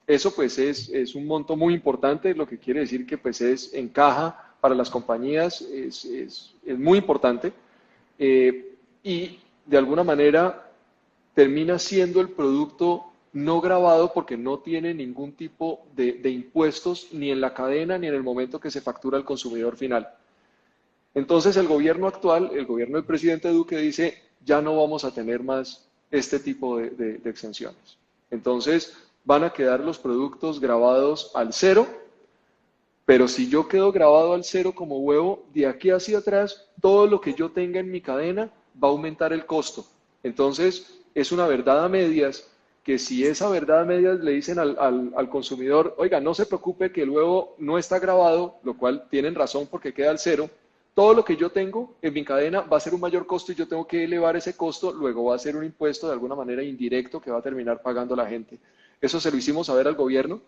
Eso pues es, es, un monto muy importante, lo que quiere decir que pues es en caja para las compañías, es, es, es muy importante. Eh, y de alguna manera termina siendo el producto no grabado porque no tiene ningún tipo de, de, impuestos ni en la cadena ni en el momento que se factura al consumidor final. Entonces el gobierno actual, el gobierno del presidente Duque dice, ya no vamos a tener más este tipo de, exenciones. Entonces van a quedar los productos grabados al cero, pero si yo quedo grabado al cero como huevo, de aquí hacia atrás, todo lo que yo tenga en mi cadena va a aumentar el costo. Entonces es una verdad a medias que si esa verdad a medias le dicen al, al, al, consumidor, oiga, no se preocupe que el huevo no está grabado, lo cual tienen razón porque queda al cero, todo lo que yo tengo en mi cadena va a ser un mayor costo y yo tengo que elevar ese costo, luego va a ser un impuesto de alguna manera indirecto que va a terminar pagando la gente. Eso se lo hicimos saber al gobierno,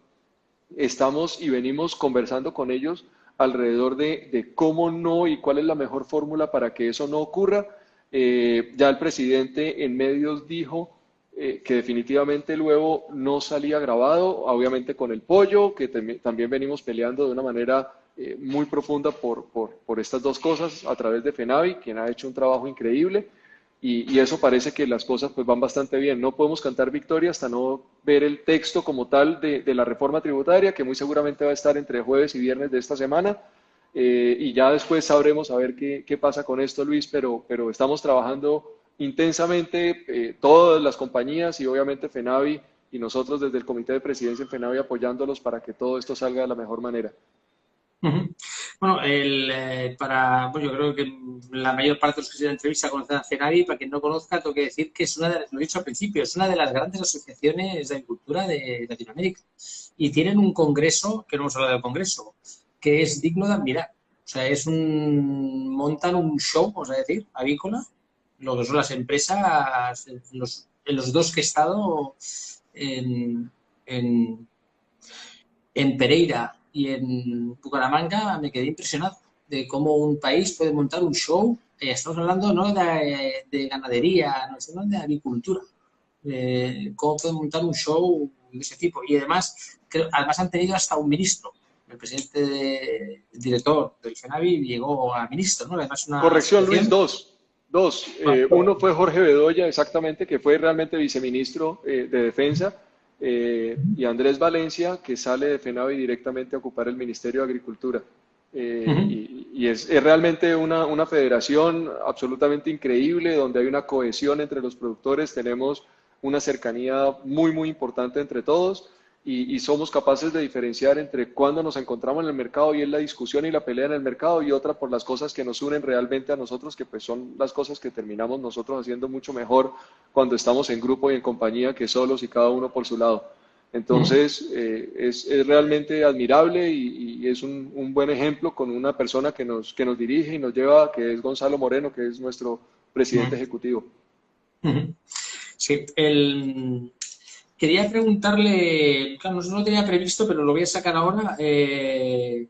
estamos y venimos conversando con ellos alrededor de, cómo no y cuál es la mejor fórmula para que eso no ocurra. Eh, ya el presidente en medios dijo eh, que definitivamente el no salía grabado, obviamente con el pollo, que también venimos peleando de una manera eh, muy profunda por, por, estas dos cosas a través de FENAVI, quien ha hecho un trabajo increíble. Y, y, eso parece que las cosas pues van bastante bien. No podemos cantar victoria hasta no ver el texto como tal de, de la reforma tributaria, que muy seguramente va a estar entre jueves y viernes de esta semana. eh, y ya después sabremos a ver qué, qué, pasa con esto, Luis, pero, pero estamos trabajando intensamente eh, todas las compañías y obviamente FENAVI y nosotros desde el Comité de Presidencia en FENAVI apoyándolos para que todo esto salga de la mejor manera. Bueno, el, eh, para, bueno, yo creo que la mayor parte de los que se entrevista conocen a FENAVI. Para quien no conozca, tengo que decir que es una de, lo he dicho al principio, es una de las grandes asociaciones de agricultura de Latinoamérica. Y tienen un congreso, que no hemos hablado del congreso, que es digno de admirar. O sea, es un, montan un show, vamos a decir, avícola, lo que son las empresas, los, en los dos que he estado, en, en Pereira y en Bucaramanga, me quedé impresionado de cómo un país puede montar un show. Eh, estamos hablando no de, de ganadería, no, sino de agricultura. De cómo puede montar un show de ese tipo. Y además, creo, además han tenido hasta un ministro el presidente, de, el director del FENAVI llegó a ministro, ¿no? Además una Corrección, Luis, dos. Dos. Ah, eh, uno fue Jorge Bedoya, exactamente, que fue realmente viceministro eh, de Defensa, eh, y Andrés Valencia, que sale de FENAVI directamente a ocupar el Ministerio de Agricultura. Uh -huh. Y, y es, es, realmente una, una federación absolutamente increíble, donde hay una cohesión entre los productores, tenemos una cercanía muy, muy importante entre todos y, y, somos capaces de diferenciar entre cuando nos encontramos en el mercado y es la discusión y la pelea en el mercado y otra por las cosas que nos unen realmente a nosotros, que pues son las cosas que terminamos nosotros haciendo mucho mejor cuando estamos en grupo y en compañía que solos y cada uno por su lado. Entonces, eh, es, es, realmente admirable y, y es un, un, buen ejemplo con una persona que nos, que nos dirige y nos lleva, que es Gonzalo Moreno, que es nuestro presidente ejecutivo. Sí, el, Quería preguntarle, claro, no lo tenía previsto, pero lo voy a sacar ahora. Eh,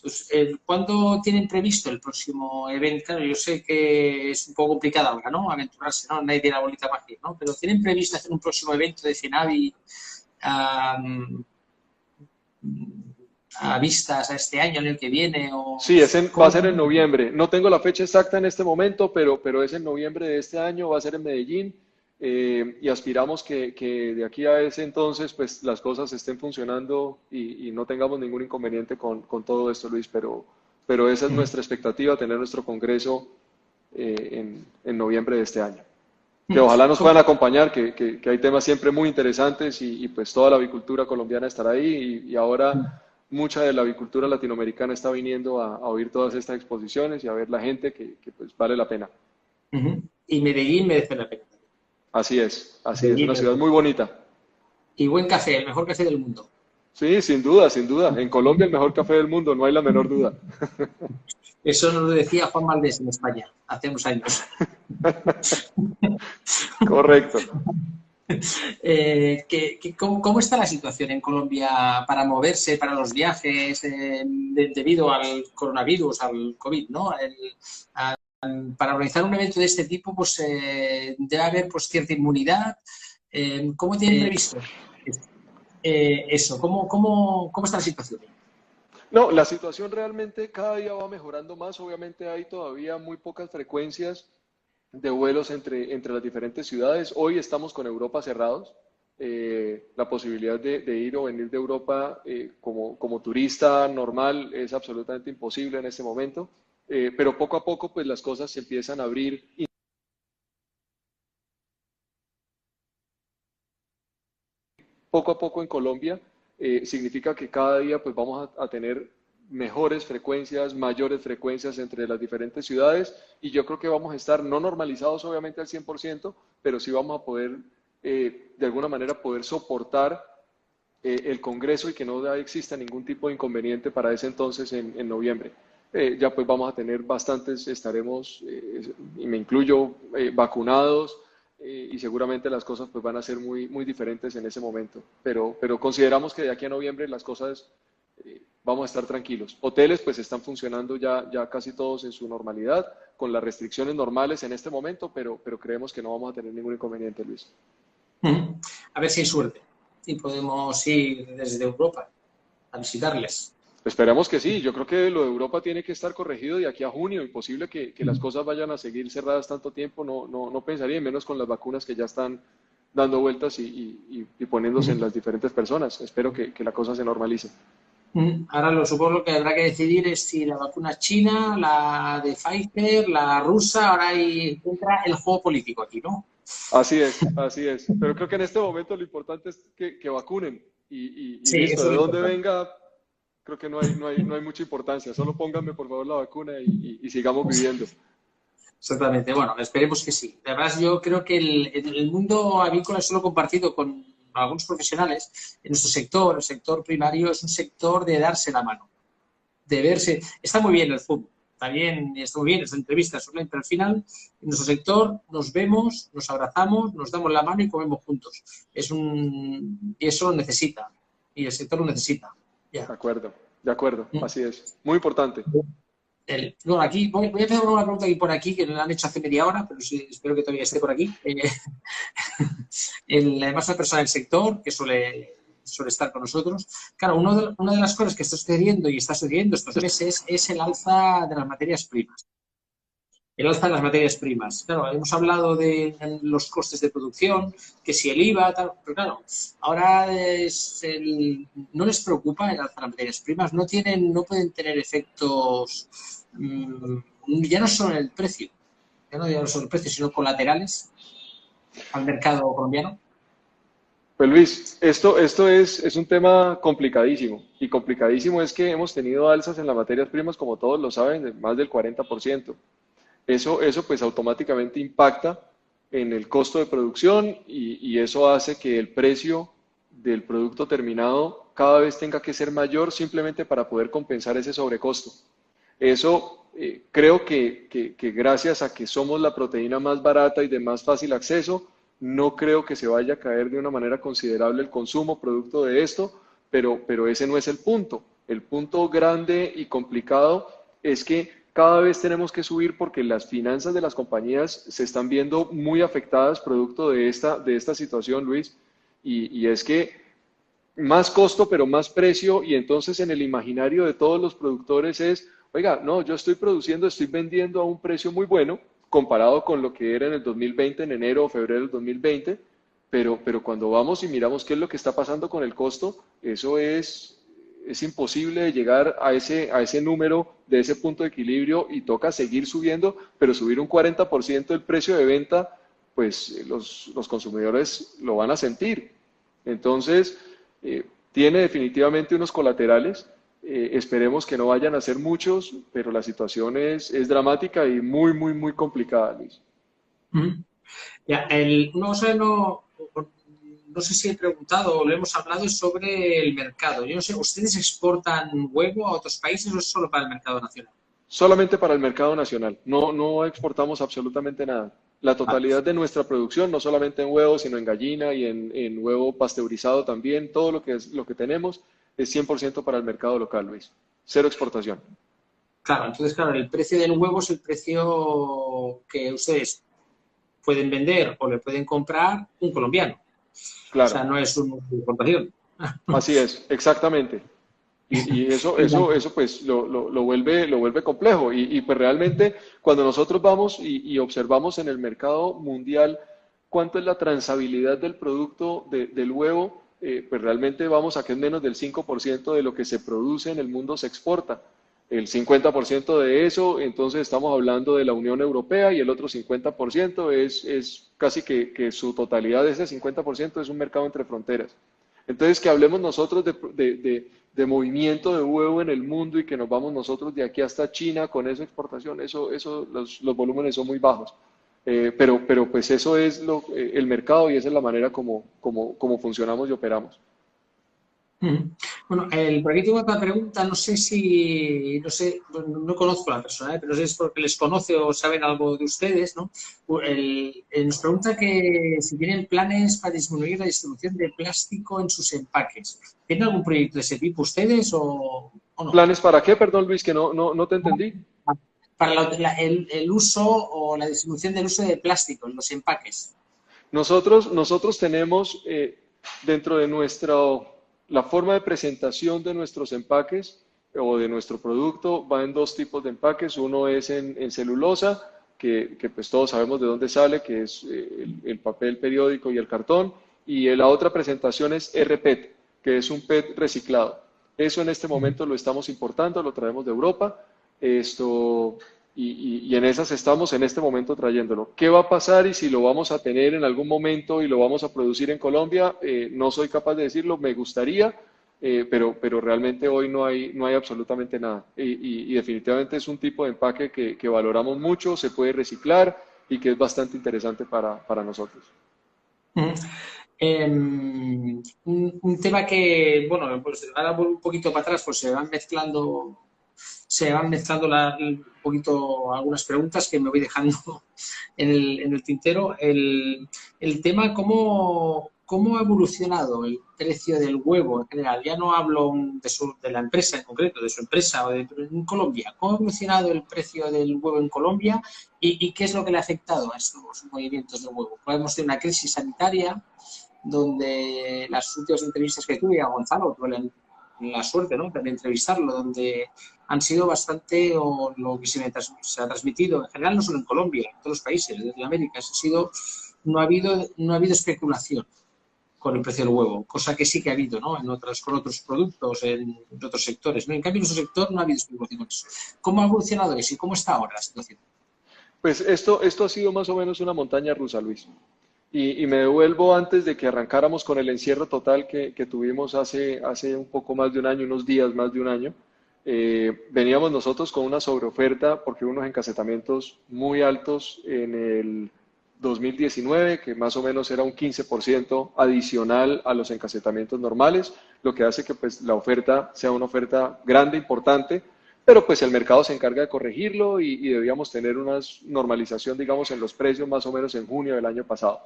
pues, ¿Cuándo tienen previsto el próximo evento? Claro, yo sé que es un poco complicado ahora, ¿no? Aventurarse, ¿no? Nadie tiene la bolita mágica, ¿no? Pero ¿tienen previsto hacer un próximo evento de Cenavi um, a vistas a este año, en el que viene? O... Sí, es en, va a ser en noviembre. No tengo la fecha exacta en este momento, pero, pero es en noviembre de este año, va a ser en Medellín. Eh, y aspiramos que, que, de aquí a ese entonces pues las cosas estén funcionando y, y no tengamos ningún inconveniente con, con, todo esto, Luis, pero, pero esa es nuestra expectativa, tener nuestro congreso eh, en, en, noviembre de este año. Que ojalá nos puedan acompañar, que, que, que hay temas siempre muy interesantes y, y, pues toda la avicultura colombiana estará ahí y, y, ahora mucha de la avicultura latinoamericana está viniendo a, a, oír todas estas exposiciones y a ver la gente que, pues vale la pena. Uh -huh. Y Medellín merece la pena. Así es, así es, una ciudad muy bonita. Y buen café, el mejor café del mundo. Sí, sin duda, sin duda. En Colombia el mejor café del mundo, no hay la menor duda. Eso nos lo decía Juan Valdés en España, hace unos años. Correcto. Eh, ¿qué, qué, cómo, cómo, está la situación en Colombia para moverse, para los viajes, eh, de, debido al coronavirus, al COVID, ¿no? El, para organizar un evento de este tipo, pues eh, debe haber pues, cierta inmunidad. Eh, ¿Cómo tienen previsto eh, eso? ¿Cómo, cómo, ¿Cómo está la situación? No, la situación realmente cada día va mejorando más. Obviamente hay todavía muy pocas frecuencias de vuelos entre, entre las diferentes ciudades. Hoy estamos con Europa cerrados. Eh, la posibilidad de, de, ir o venir de Europa eh, como, como turista normal es absolutamente imposible en este momento. Eh, pero poco a poco pues las cosas se empiezan a abrir. Poco a poco en Colombia eh, significa que cada día pues vamos a, tener mejores frecuencias, mayores frecuencias entre las diferentes ciudades y yo creo que vamos a estar no normalizados obviamente al 100%, pero sí vamos a poder eh, de alguna manera poder soportar eh, el Congreso y que no exista ningún tipo de inconveniente para ese entonces en, en noviembre eh, ya pues vamos a tener bastantes, estaremos, eh, y me incluyo, eh, vacunados eh, y seguramente las cosas pues van a ser muy, muy diferentes en ese momento. Pero, pero consideramos que de aquí a noviembre las cosas eh, vamos a estar tranquilos. Hoteles pues están funcionando ya, ya casi todos en su normalidad, con las restricciones normales en este momento, pero, pero creemos que no vamos a tener ningún inconveniente, Luis. A ver si hay suerte y podemos ir desde Europa a visitarles. Esperemos que sí. Yo creo que lo de Europa tiene que estar corregido de aquí a junio. Imposible que, que las cosas vayan a seguir cerradas tanto tiempo. No, no, no pensaría, menos con las vacunas que ya están dando vueltas y, y, y poniéndose en las diferentes personas. Espero que, que, la cosa se normalice. Mm, ahora lo supongo que habrá que decidir es si la vacuna china, la de Pfizer, la rusa, ahora ahí entra el juego político aquí, ¿no? Así es, así es. Pero creo que en este momento lo importante es que, vacunen y, y, listo, de dónde venga, creo que no hay, no, hay, no hay mucha importancia. Solo pónganme por favor la vacuna y, sigamos viviendo. Exactamente, bueno, esperemos que sí. Además, yo creo que el, el mundo avícola solo compartido con algunos profesionales, en nuestro sector, el sector primario, es un sector de darse la mano, de verse. Está muy bien el fútbol, está bien, está muy bien, esta entrevista pero al final, en nuestro sector nos vemos, nos abrazamos, nos damos la mano y comemos juntos. Es un, y eso lo necesita, y el sector lo necesita. De acuerdo, de acuerdo, mm. así es. Muy importante. El, aquí voy, a hacer una pregunta aquí por aquí que me la han hecho hace media hora, pero sí, espero que todavía esté por aquí. Eh, el, además, una persona del sector que suele, suele estar con nosotros. Claro, de, una de las cosas que está sucediendo y está sucediendo estos meses es el alza de las materias primas. El alza de las materias primas. Claro, hemos hablado de los costes de producción, que si el IVA, pero claro, ahora es no les preocupa el alza de las materias primas, no, tienen, no pueden tener efectos Mm, ya no solo en el precio, ya no, ya solo el precio, sino colaterales al mercado colombiano? Pues Luis, esto, esto es, es un tema complicadísimo y complicadísimo es que hemos tenido alzas en las materias primas, como todos lo saben, de más del 40%. Eso, eso pues automáticamente impacta en el costo de producción y, y eso hace que el precio del producto terminado cada vez tenga que ser mayor simplemente para poder compensar ese sobrecosto. Eso eh, creo que, gracias a que somos la proteína más barata y de más fácil acceso, no creo que se vaya a caer de una manera considerable el consumo producto de esto, pero, pero ese no es el punto. El punto grande y complicado es que cada vez tenemos que subir porque las finanzas de las compañías se están viendo muy afectadas producto de esta, de esta situación, Luis, y, es que más costo pero más precio. Y entonces en el imaginario de todos los productores es oiga, no, yo estoy produciendo, estoy vendiendo a un precio muy bueno comparado con lo que era en el 2020, en enero o febrero del 2020, pero, pero cuando vamos y miramos qué es lo que está pasando con el costo, eso es, es imposible llegar a ese, a ese número de ese punto de equilibrio y toca seguir subiendo, pero subir un 40% el precio de venta, pues los, los, consumidores lo van a sentir. Entonces, eh, tiene definitivamente unos colaterales eh, esperemos que no vayan a ser muchos, pero la situación es, es dramática y muy, muy, muy complicada, Luis. Ya, el, no, no, sé si he preguntado o le hemos hablado sobre el mercado. Yo no sé, ¿ustedes exportan huevo a otros países o es solo para el mercado nacional? Solamente para el mercado nacional. No, no exportamos absolutamente nada. La totalidad de nuestra producción, no solamente en huevo, sino en gallina y en, en huevo pasteurizado también, todo lo que, es, lo que tenemos es 100% para el mercado local, Luis. Cero exportación. Claro, entonces, claro, el precio del huevo es el precio que ustedes pueden vender o le pueden comprar un colombiano. Claro. O sea, no es una importación. Así es, exactamente. Y, eso, eso, eso pues lo, lo, vuelve, lo vuelve complejo. Y, pues realmente cuando nosotros vamos y, observamos en el mercado mundial cuánto es la transabilidad del producto del huevo, eh, pues realmente vamos a que es menos del 5% de lo que se produce en el mundo se exporta. El 50% de eso, entonces estamos hablando de la Unión Europea y el otro 50% es, es casi que, que, su totalidad ese 50% es un mercado entre fronteras. Entonces, que hablemos nosotros de, de, de, movimiento de huevo en el mundo y que nos vamos nosotros de aquí hasta China con esa exportación, eso, eso los, los volúmenes son muy bajos. Eh, pero, pero pues eso es lo, eh, el mercado y esa es la manera como, como, como funcionamos y operamos. Bueno, el, por aquí tengo otra pregunta, no sé si, no sé, no conozco a la persona, ¿eh? pero no sé si es porque les conoce o saben algo de ustedes, ¿no? El, nos pregunta que si tienen planes para disminuir la distribución de plástico en sus empaques. ¿Tienen algún proyecto de ese tipo ustedes o, o no? ¿Planes para qué? Perdón, Luis, que no, no, no te entendí para el, uso o la distribución del uso de plástico en los empaques? Nosotros, nosotros tenemos eh, dentro de nuestra, la forma de presentación de nuestros empaques o de nuestro producto va en dos tipos de empaques. Uno es en, celulosa, que, que, pues todos sabemos de dónde sale, que es eh, el, papel periódico y el cartón. Y la otra presentación es RPET, que es un PET reciclado. Eso en este momento lo estamos importando, lo traemos de Europa. Esto, y, en esas estamos en este momento trayéndolo. ¿Qué va a pasar y si lo vamos a tener en algún momento y lo vamos a producir en Colombia? Eh, no soy capaz de decirlo, me gustaría, eh, pero, pero realmente hoy no hay, no hay absolutamente nada. Y, definitivamente es un tipo de empaque que, valoramos mucho, se puede reciclar y que es bastante interesante para, nosotros. Em, un, tema que, bueno, pues ahora un poquito para atrás, pues se van mezclando se van mezclando un poquito algunas preguntas que me voy dejando en el, tintero. El, tema, ¿cómo, ¿cómo, ha evolucionado el precio del huevo en general? Ya no hablo de, su, de la empresa en concreto, de su empresa o de, Colombia. ¿Cómo ha evolucionado el precio del huevo en Colombia y, qué es lo que le ha afectado a estos movimientos del huevo? Podemos tener una crisis sanitaria donde las últimas entrevistas que tuve a Gonzalo, tuve suerte ¿no? de entrevistarlo, donde han sido bastante, o lo que se, me se ha transmitido, en general no solo en Colombia, en todos los países de América, ha sido, no ha habido, no ha habido especulación con el precio del huevo, cosa que sí que ha habido ¿no? en otras, con otros productos, en, otros sectores. ¿no? En cambio, en nuestro sector no ha habido especulación con eso. ¿Cómo ha evolucionado eso y cómo está ahora la situación? Pues esto, esto ha sido más o menos una montaña rusa, Luis. Y, me devuelvo antes de que arrancáramos con el encierro total que, tuvimos hace, hace un poco más de un año, unos días más de un año. Eh, veníamos nosotros con una sobreoferta porque unos encassetamientos muy altos en el 2019, que más o menos era un 15% adicional a los encassetamientos normales, lo que hace que pues, la oferta sea una oferta grande, importante, pero pues el mercado se encarga de corregirlo y, debíamos tener una normalización, digamos, en los precios más o menos en junio del año pasado.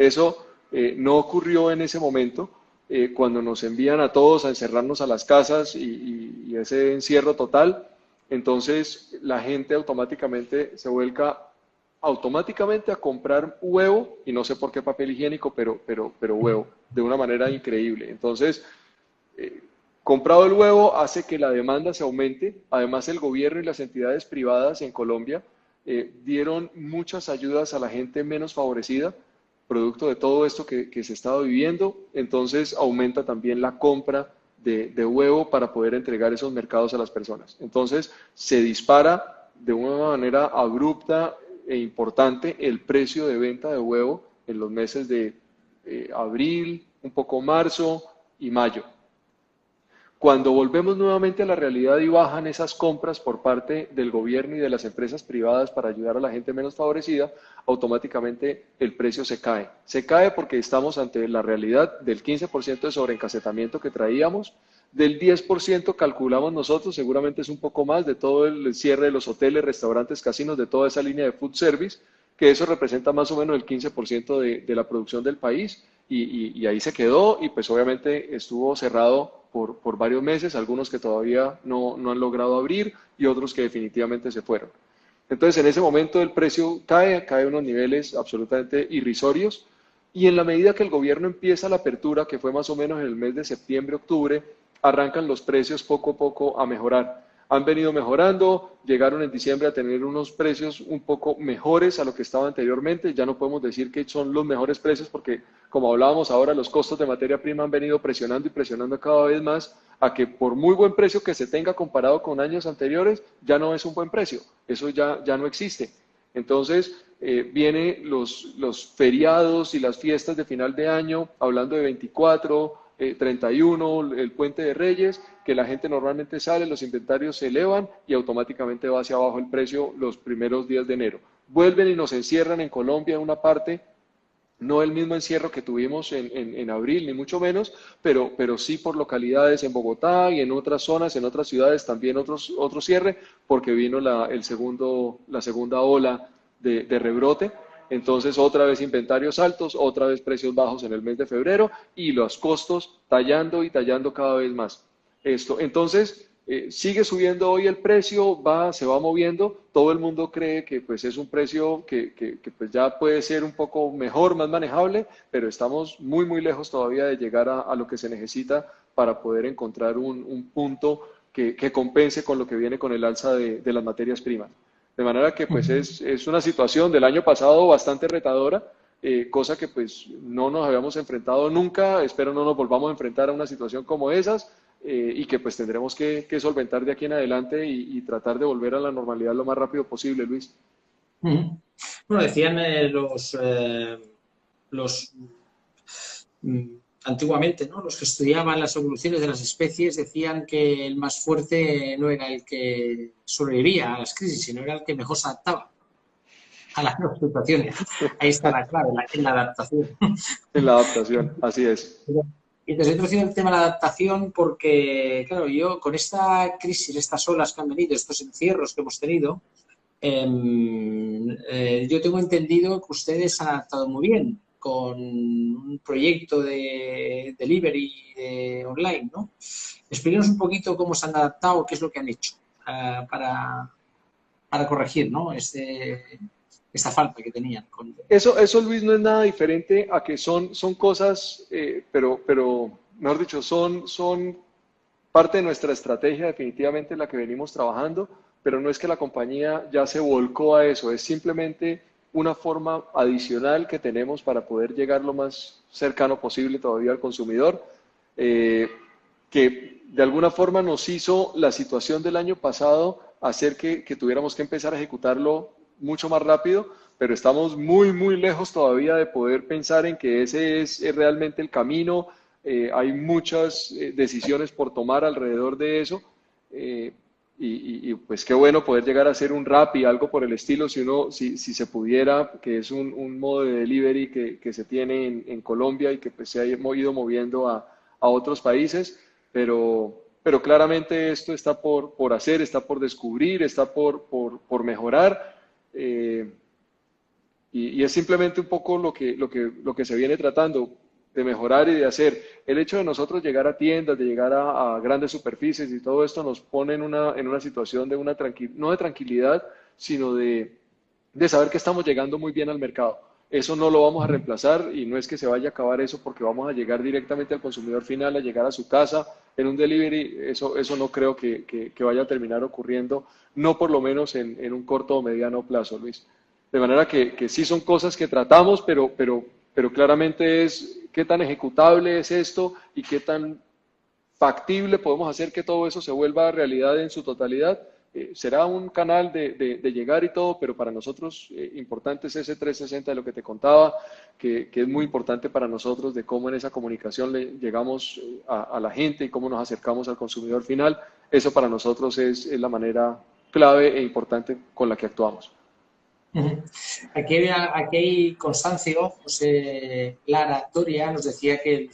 Eso eh, no ocurrió en ese momento, eh, cuando nos envían a todos a encerrarnos a las casas y, ese encierro total, entonces la gente automáticamente se vuelca automáticamente a comprar huevo, y no sé por qué papel higiénico, pero, pero, pero huevo, de una manera increíble. Entonces, eh, comprado el huevo hace que la demanda se aumente. Además, el gobierno y las entidades privadas en Colombia dieron muchas ayudas a la gente menos favorecida producto de todo esto que, se está viviendo, entonces aumenta también la compra de, huevo para poder entregar esos mercados a las personas. Entonces se dispara de una manera abrupta e importante el precio de venta de huevo en los meses de eh, abril, un poco marzo y mayo. Cuando volvemos nuevamente a la realidad y bajan esas compras por parte del gobierno y de las empresas privadas para ayudar a la gente menos favorecida, automáticamente el precio se cae. Se cae porque estamos ante la realidad del 15% de sobreencasetamiento que traíamos, del 10% calculamos nosotros, seguramente es un poco más, de todo el cierre de los hoteles, restaurantes, casinos, de toda esa línea de food service, que eso representa más o menos el 15% de, de la producción del país y, ahí se quedó y pues obviamente estuvo cerrado por, varios meses, algunos que todavía no, no, han logrado abrir y otros que definitivamente se fueron. Entonces en ese momento el precio cae, cae a unos niveles absolutamente irrisorios y en la medida que el gobierno empieza la apertura, que fue más o menos en el mes de septiembre, octubre, arrancan los precios poco a poco a mejorar han venido mejorando, llegaron en diciembre a tener unos precios un poco mejores a lo que estaba anteriormente, ya no podemos decir que son los mejores precios porque como hablábamos ahora, los costos de materia prima han venido presionando y presionando cada vez más a que por muy buen precio que se tenga comparado con años anteriores, ya no es un buen precio, eso ya, ya no existe. Entonces, eh, vienen los, los feriados y las fiestas de final de año, hablando de 24, 31, eh, el puente de Reyes, que la gente normalmente sale, los inventarios se elevan y automáticamente va hacia abajo el precio los primeros días de enero. Vuelven y nos encierran en Colombia en una parte, no el mismo encierro que tuvimos en, abril, ni mucho menos, pero, pero sí por localidades en Bogotá y en otras zonas, en otras ciudades también otros, otro cierre, porque vino la, el segundo, la segunda ola de rebrote entonces, otra vez inventarios altos, otra vez precios bajos en el mes de febrero y los costos tallando y tallando cada vez más. Esto, entonces, eh, sigue subiendo hoy el precio, va, se va moviendo, todo el mundo cree que pues es un precio que, que, pues ya puede ser un poco mejor, más manejable, pero estamos muy, muy lejos todavía de llegar a, lo que se necesita para poder encontrar un, punto que, compense con lo que viene con el alza de las materias primas. De manera que pues es, es, una situación del año pasado bastante retadora, eh, cosa que pues no nos habíamos enfrentado nunca, espero no nos volvamos a enfrentar a una situación como esas, eh, y que pues tendremos que, solventar de aquí en adelante y, tratar de volver a la normalidad lo más rápido posible, Luis. Bueno, decían eh, los, eh, los mm, antiguamente, ¿no? los que estudiaban las evoluciones de las especies decían que el más fuerte no era el que sobrevivía a las crisis, sino era el que mejor se adaptaba a las nuevas situaciones. Ahí está la clave, en la adaptación. En la adaptación, así es. Y te he introducido el tema de la adaptación porque, claro, yo con esta crisis, estas olas que han venido, estos encierros que hemos tenido, em, eh, yo tengo entendido que ustedes han adaptado muy bien con un proyecto de delivery de online, ¿no? Explíquenos un poquito cómo se han adaptado, qué es lo que han hecho eh, para, para corregir, ¿no? Este, esta falta que tenían. Eso, eso, Luis, no es nada diferente a que son, son cosas, eh, pero, pero, mejor dicho, son, son parte de nuestra estrategia, definitivamente la que venimos trabajando, pero no es que la compañía ya se volcó a eso, es simplemente una forma adicional que tenemos para poder llegar lo más cercano posible todavía al consumidor, eh, que de alguna forma nos hizo la situación del año pasado hacer que, que tuviéramos que empezar a ejecutarlo mucho más rápido, pero estamos muy, muy lejos todavía de poder pensar en que ese es, realmente el camino. Eh, hay muchas eh, decisiones por tomar alrededor de eso. Eh, y, pues qué bueno poder llegar a hacer un rap y algo por el estilo, si uno, si, si se pudiera, que es un, modo de delivery que, que se tiene en, Colombia y que pues, se ha ido moviendo a, a otros países, pero, pero claramente esto está por, por hacer, está por descubrir, está por, por, por mejorar eh, y, es simplemente un poco lo que, lo, que, lo que se viene tratando de mejorar y de hacer. El hecho de nosotros llegar a tiendas, de llegar a, grandes superficies y todo esto nos pone en una, en una situación de una no de tranquilidad, sino de, de saber que estamos llegando muy bien al mercado. Eso no lo vamos a reemplazar y no es que se vaya a acabar eso porque vamos a llegar directamente al consumidor final, a llegar a su casa en un delivery. Eso, eso no creo que, que, vaya a terminar ocurriendo, no por lo menos en, en, un corto o mediano plazo, Luis. De manera que, que sí son cosas que tratamos, pero, pero, pero claramente es qué tan ejecutable es esto y qué tan factible podemos hacer que todo eso se vuelva realidad en su totalidad eh, será un canal de, llegar y todo, pero para nosotros eh, importante es ese 360 de lo que te contaba, que, es muy importante para nosotros de cómo en esa comunicación le llegamos eh, a, la gente y cómo nos acercamos al consumidor final. Eso para nosotros es la manera clave e importante con la que actuamos. Aquí, hay, aquí hay Constancio, José Lara Toria, nos decía que,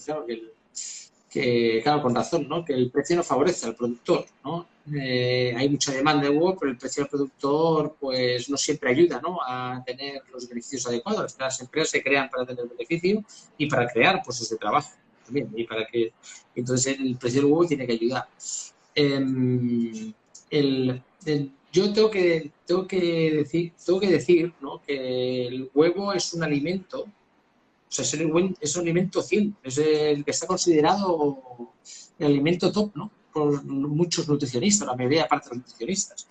claro, con razón, ¿no? que el precio no favorece al productor. ¿no? Eh, hay mucha demanda de huevo, pero el precio del productor pues no siempre ayuda ¿no? a tener los beneficios adecuados. Las empresas se crean para tener beneficio y para crear puestos de trabajo también. Y para que, entonces el precio del huevo tiene que ayudar. Em, yo tengo que, tengo que decir, tengo que, decir ¿no? que el huevo es un alimento, o sea, es, es un alimento 100, es el que está considerado el alimento top, ¿no? por muchos nutricionistas, la mayoría parte de los nutricionistas.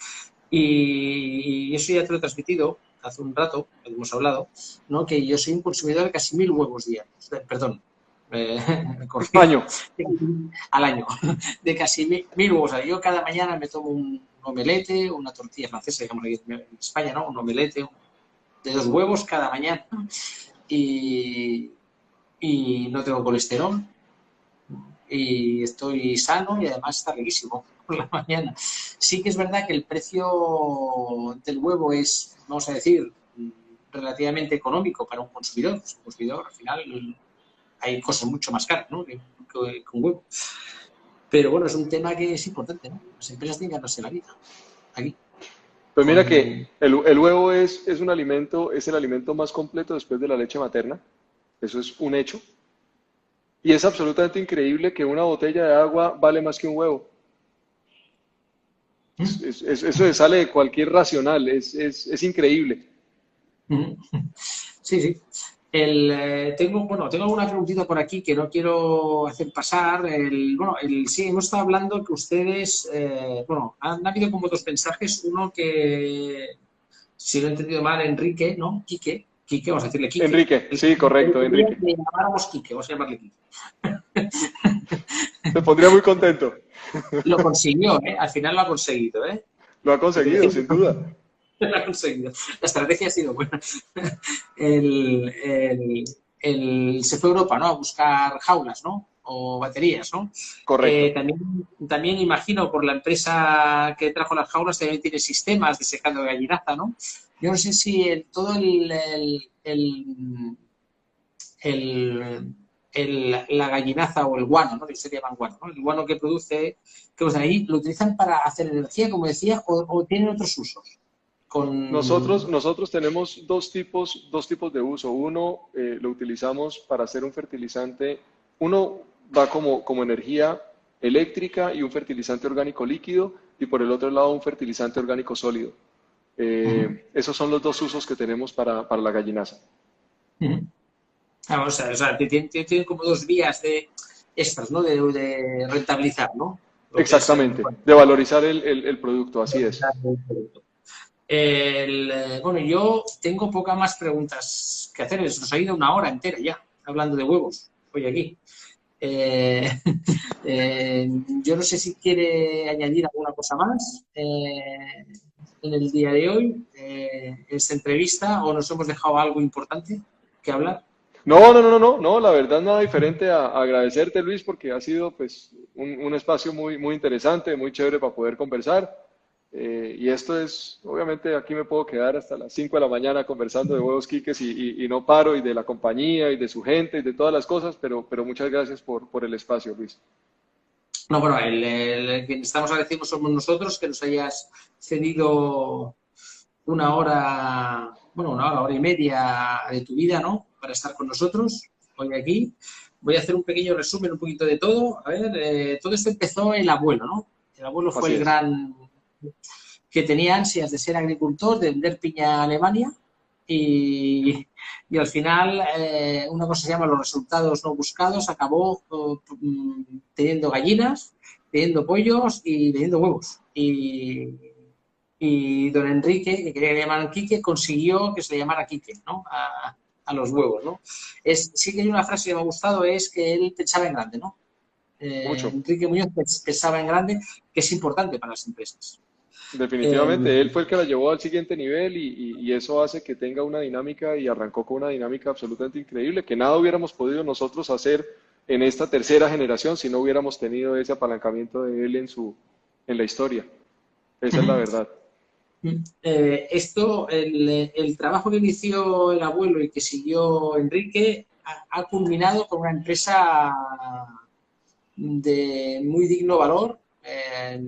Y eso ya te lo he transmitido hace un rato, hemos hablado, ¿no? que yo soy un consumidor de casi mil huevos diarios, perdón, eh, año. al año, de casi mil, huevos. Yo cada mañana me tomo un omelete, una tortilla francesa, digamos en España, ¿no? Un omelete de dos huevos cada mañana y, no tengo colesterol, y estoy sano y además está riquísimo por la mañana. Sí que es verdad que el precio del huevo es, vamos a decir, relativamente económico para un consumidor. un consumidor, al final, hay cosas mucho más caras ¿no? que, con huevo. Pero bueno, es un tema que es importante, ¿no? Las empresas tienen que ganarse la vida aquí. Pues mira que el, el, huevo es, es un alimento, es el alimento más completo después de la leche materna. Eso es un hecho. Y es absolutamente increíble que una botella de agua vale más que un huevo. eso sale de cualquier racional, es, increíble. Sí, sí. Eh, tengo, bueno, tengo alguna preguntita por aquí que no quiero hacer pasar. El, bueno, el, sí, hemos estado hablando que ustedes, eh, bueno, han habido como dos mensajes. Uno que, si lo he entendido mal, Enrique, ¿no? Quique, Quique, vamos a decirle Quique. Enrique, sí, correcto, Enrique. Le llamáramos Quique, vamos a llamarle Quique. Me pondría muy contento. Lo consiguió, ¿eh? Al final lo ha conseguido, ¿eh? Lo ha conseguido, sin duda. Lo ha conseguido. La estrategia ha sido buena. El, el, se fue a Europa, ¿no? A buscar jaulas, ¿no? O baterías, ¿no? Correcto. Eh, también, también imagino por la empresa que trajo las jaulas también tiene sistemas de secado de gallinaza, ¿no? Yo no sé si el, todo el, la gallinaza o el guano, ¿no? Que se llaman guano, ¿no? El guano que produce, que usan ahí, ¿lo utilizan para hacer energía, como decía, o, tienen otros usos? Con... Nosotros, nosotros tenemos dos tipos, dos tipos de uso. Uno eh, lo utilizamos para hacer un fertilizante, uno va como, como energía eléctrica y un fertilizante orgánico líquido, y por el otro lado un fertilizante orgánico sólido. Eh, esos son los dos usos que tenemos para, para la gallinaza. Vamos a o sea, tienen, como dos vías de extras, ¿no? De, rentabilizar, ¿no? Exactamente, de valorizar el, el, producto, así es. Eh, bueno, yo tengo pocas más preguntas que hacer. Nos ha ido una hora entera ya hablando de huevos hoy aquí. Eh, yo no sé si quiere añadir alguna cosa más en el día de hoy, en esta entrevista, o nos hemos dejado algo importante que hablar. No, no, no, no, no, la verdad nada diferente a, agradecerte Luis porque ha sido pues un, espacio muy, muy interesante, muy chévere para poder conversar. Eh, y esto es, obviamente aquí me puedo quedar hasta las 5 de la mañana conversando de huevos quiques y, no paro y de la compañía y de su gente y de todas las cosas, pero, pero muchas gracias por, por el espacio Luis. No, bueno, el, el, que estamos agradecidos somos nosotros que nos hayas cedido una hora, bueno, una hora, hora y media de tu vida, ¿no? Para estar con nosotros hoy aquí. Voy a hacer un pequeño resumen, un poquito de todo. A ver, eh, todo esto empezó el abuelo, ¿no? El abuelo fue el gran que tenía ansias de ser agricultor, de vender piña a Alemania y, y al final eh, una cosa se llama los resultados no buscados, acabó mm, teniendo gallinas, teniendo pollos y teniendo huevos. Y, y don Enrique, que quería que le llamaran Quique, consiguió que se le llamara Quique, ¿no? A, a los huevos, ¿no? Es, sí que hay una frase que me ha gustado, es que él pensaba en grande, ¿no? Eh, Enrique Muñoz pensaba en grande, que es importante para las empresas. Definitivamente, eh, él fue el que la llevó al siguiente nivel y, y, eso hace que tenga una dinámica y arrancó con una dinámica absolutamente increíble, que nada hubiéramos podido nosotros hacer en esta tercera generación si no hubiéramos tenido ese apalancamiento de él en, su, en la historia. Esa es la verdad. Eh, esto, el, trabajo que inició el abuelo y que siguió Enrique ha, culminado con una empresa de muy digno valor eh,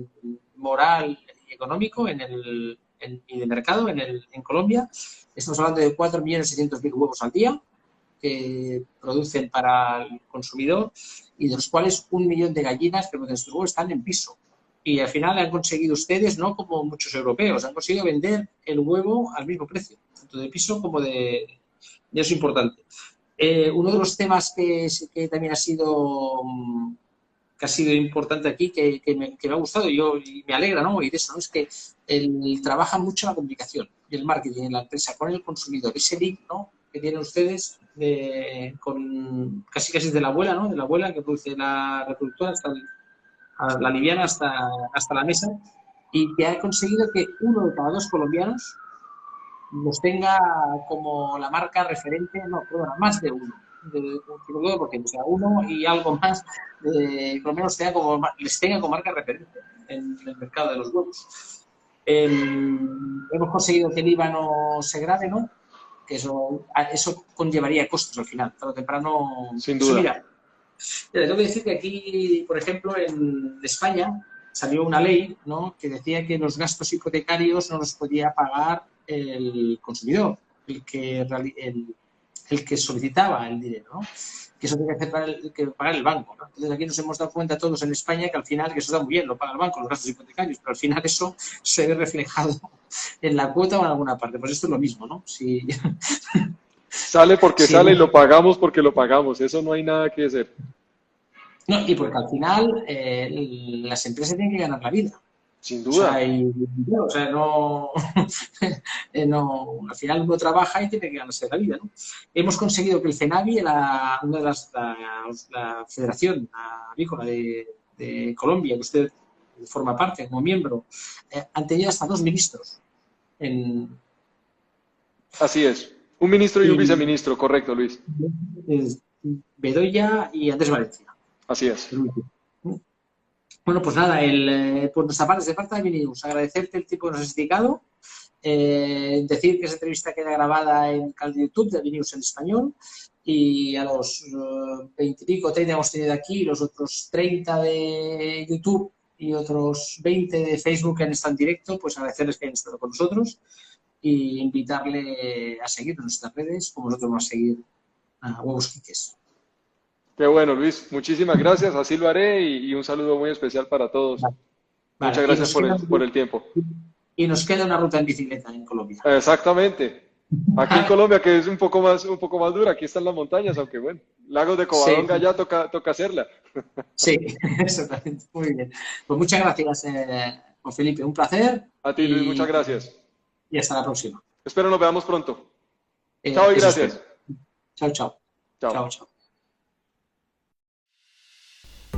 moral económico en el, y de mercado en, el, en Colombia. Estamos hablando de 4.600.000 huevos al día que producen para el consumidor y de los cuales un millón de gallinas que producen huevos están en piso y al final han conseguido ustedes, no como muchos europeos, han conseguido vender el huevo al mismo precio, tanto de piso como de... Y eso es importante. Eh, uno de los temas que, que, también ha sido que ha sido importante aquí, que, que, me, ha gustado yo, y me alegra ¿no? oír eso, es que el, trabaja mucho la comunicación y el marketing en la empresa con el consumidor. Ese link ¿no? que tienen ustedes con casi casi de la abuela, ¿no? de la abuela que produce la reproductora hasta la liviana hasta, hasta la mesa y que ha conseguido que uno de cada dos colombianos nos tenga como la marca referente, no, más de uno, de, porque sea uno y algo más, de, por lo menos tenga como, les tenga como marca referente en, el mercado de los huevos. hemos conseguido que el IVA no se grave, ¿no? Que eso, eso conllevaría costos al final, tarde o temprano. Sin duda. Le tengo que decir que aquí, por ejemplo, en España salió una ley ¿no? que decía que los gastos hipotecarios no los podía pagar el consumidor, el que, el, el que solicitaba el dinero, ¿no? que eso tiene que, hacer que pagar el banco. ¿no? Entonces aquí nos hemos dado cuenta todos en España que al final, que eso está muy bien, lo paga el banco, los gastos hipotecarios, pero al final eso se ve reflejado en la cuota o en alguna parte. Pues esto es lo mismo, ¿no? Si, Sale porque sale y lo pagamos porque lo pagamos. Eso no hay nada que hacer. No, y porque al final eh, las empresas tienen que ganar la vida. Sin duda. O sea, no, eh, no, al final uno trabaja y tiene que ganarse la vida. ¿no? Hemos conseguido que el CENAVI, la, una de las, la, Federación Avícola de, de Colombia, que usted forma parte como miembro, eh, han tenido hasta dos ministros. En... Así es. Un ministro y un viceministro, correcto, Luis. Bedoya y Andrés Valencia. Así es. Bueno, pues nada, el, eh, por nuestra parte, de parte de Minius, agradecerte el tiempo que nos has dedicado, eh, decir que esa entrevista queda grabada en el canal de YouTube de Minius en español y a los veintipico, uh, 30 hemos tenido aquí, los otros 30 de YouTube y otros 20 de Facebook que han estado en directo, pues agradecerles que hayan estado con nosotros y invitarle a seguir en nuestras redes, como nosotros vamos a seguir a Huevos Quiques. Qué bueno, Luis. Muchísimas gracias. Así lo haré y, un saludo muy especial para todos. Muchas gracias por el, por el, tiempo. Y nos queda una ruta en bicicleta en Colombia. Exactamente. Aquí en Colombia, que es un poco más, un poco más dura, aquí están las montañas, aunque bueno, Lagos de Covadonga ya toca, toca hacerla. Sí, exactamente. Muy bien. Pues muchas gracias, eh, Juan Felipe. Un placer. A ti, Luis, muchas gracias. Y hasta la próxima. Espero nos veamos pronto. Eh, chao y gracias. Chao, chao. Chao, chao. chao.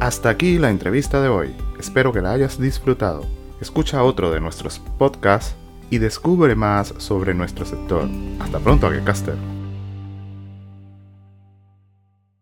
Hasta aquí la entrevista de hoy. Espero que la hayas disfrutado. Escucha otro de nuestros podcasts y descubre más sobre nuestro sector. Hasta pronto, Agricaster.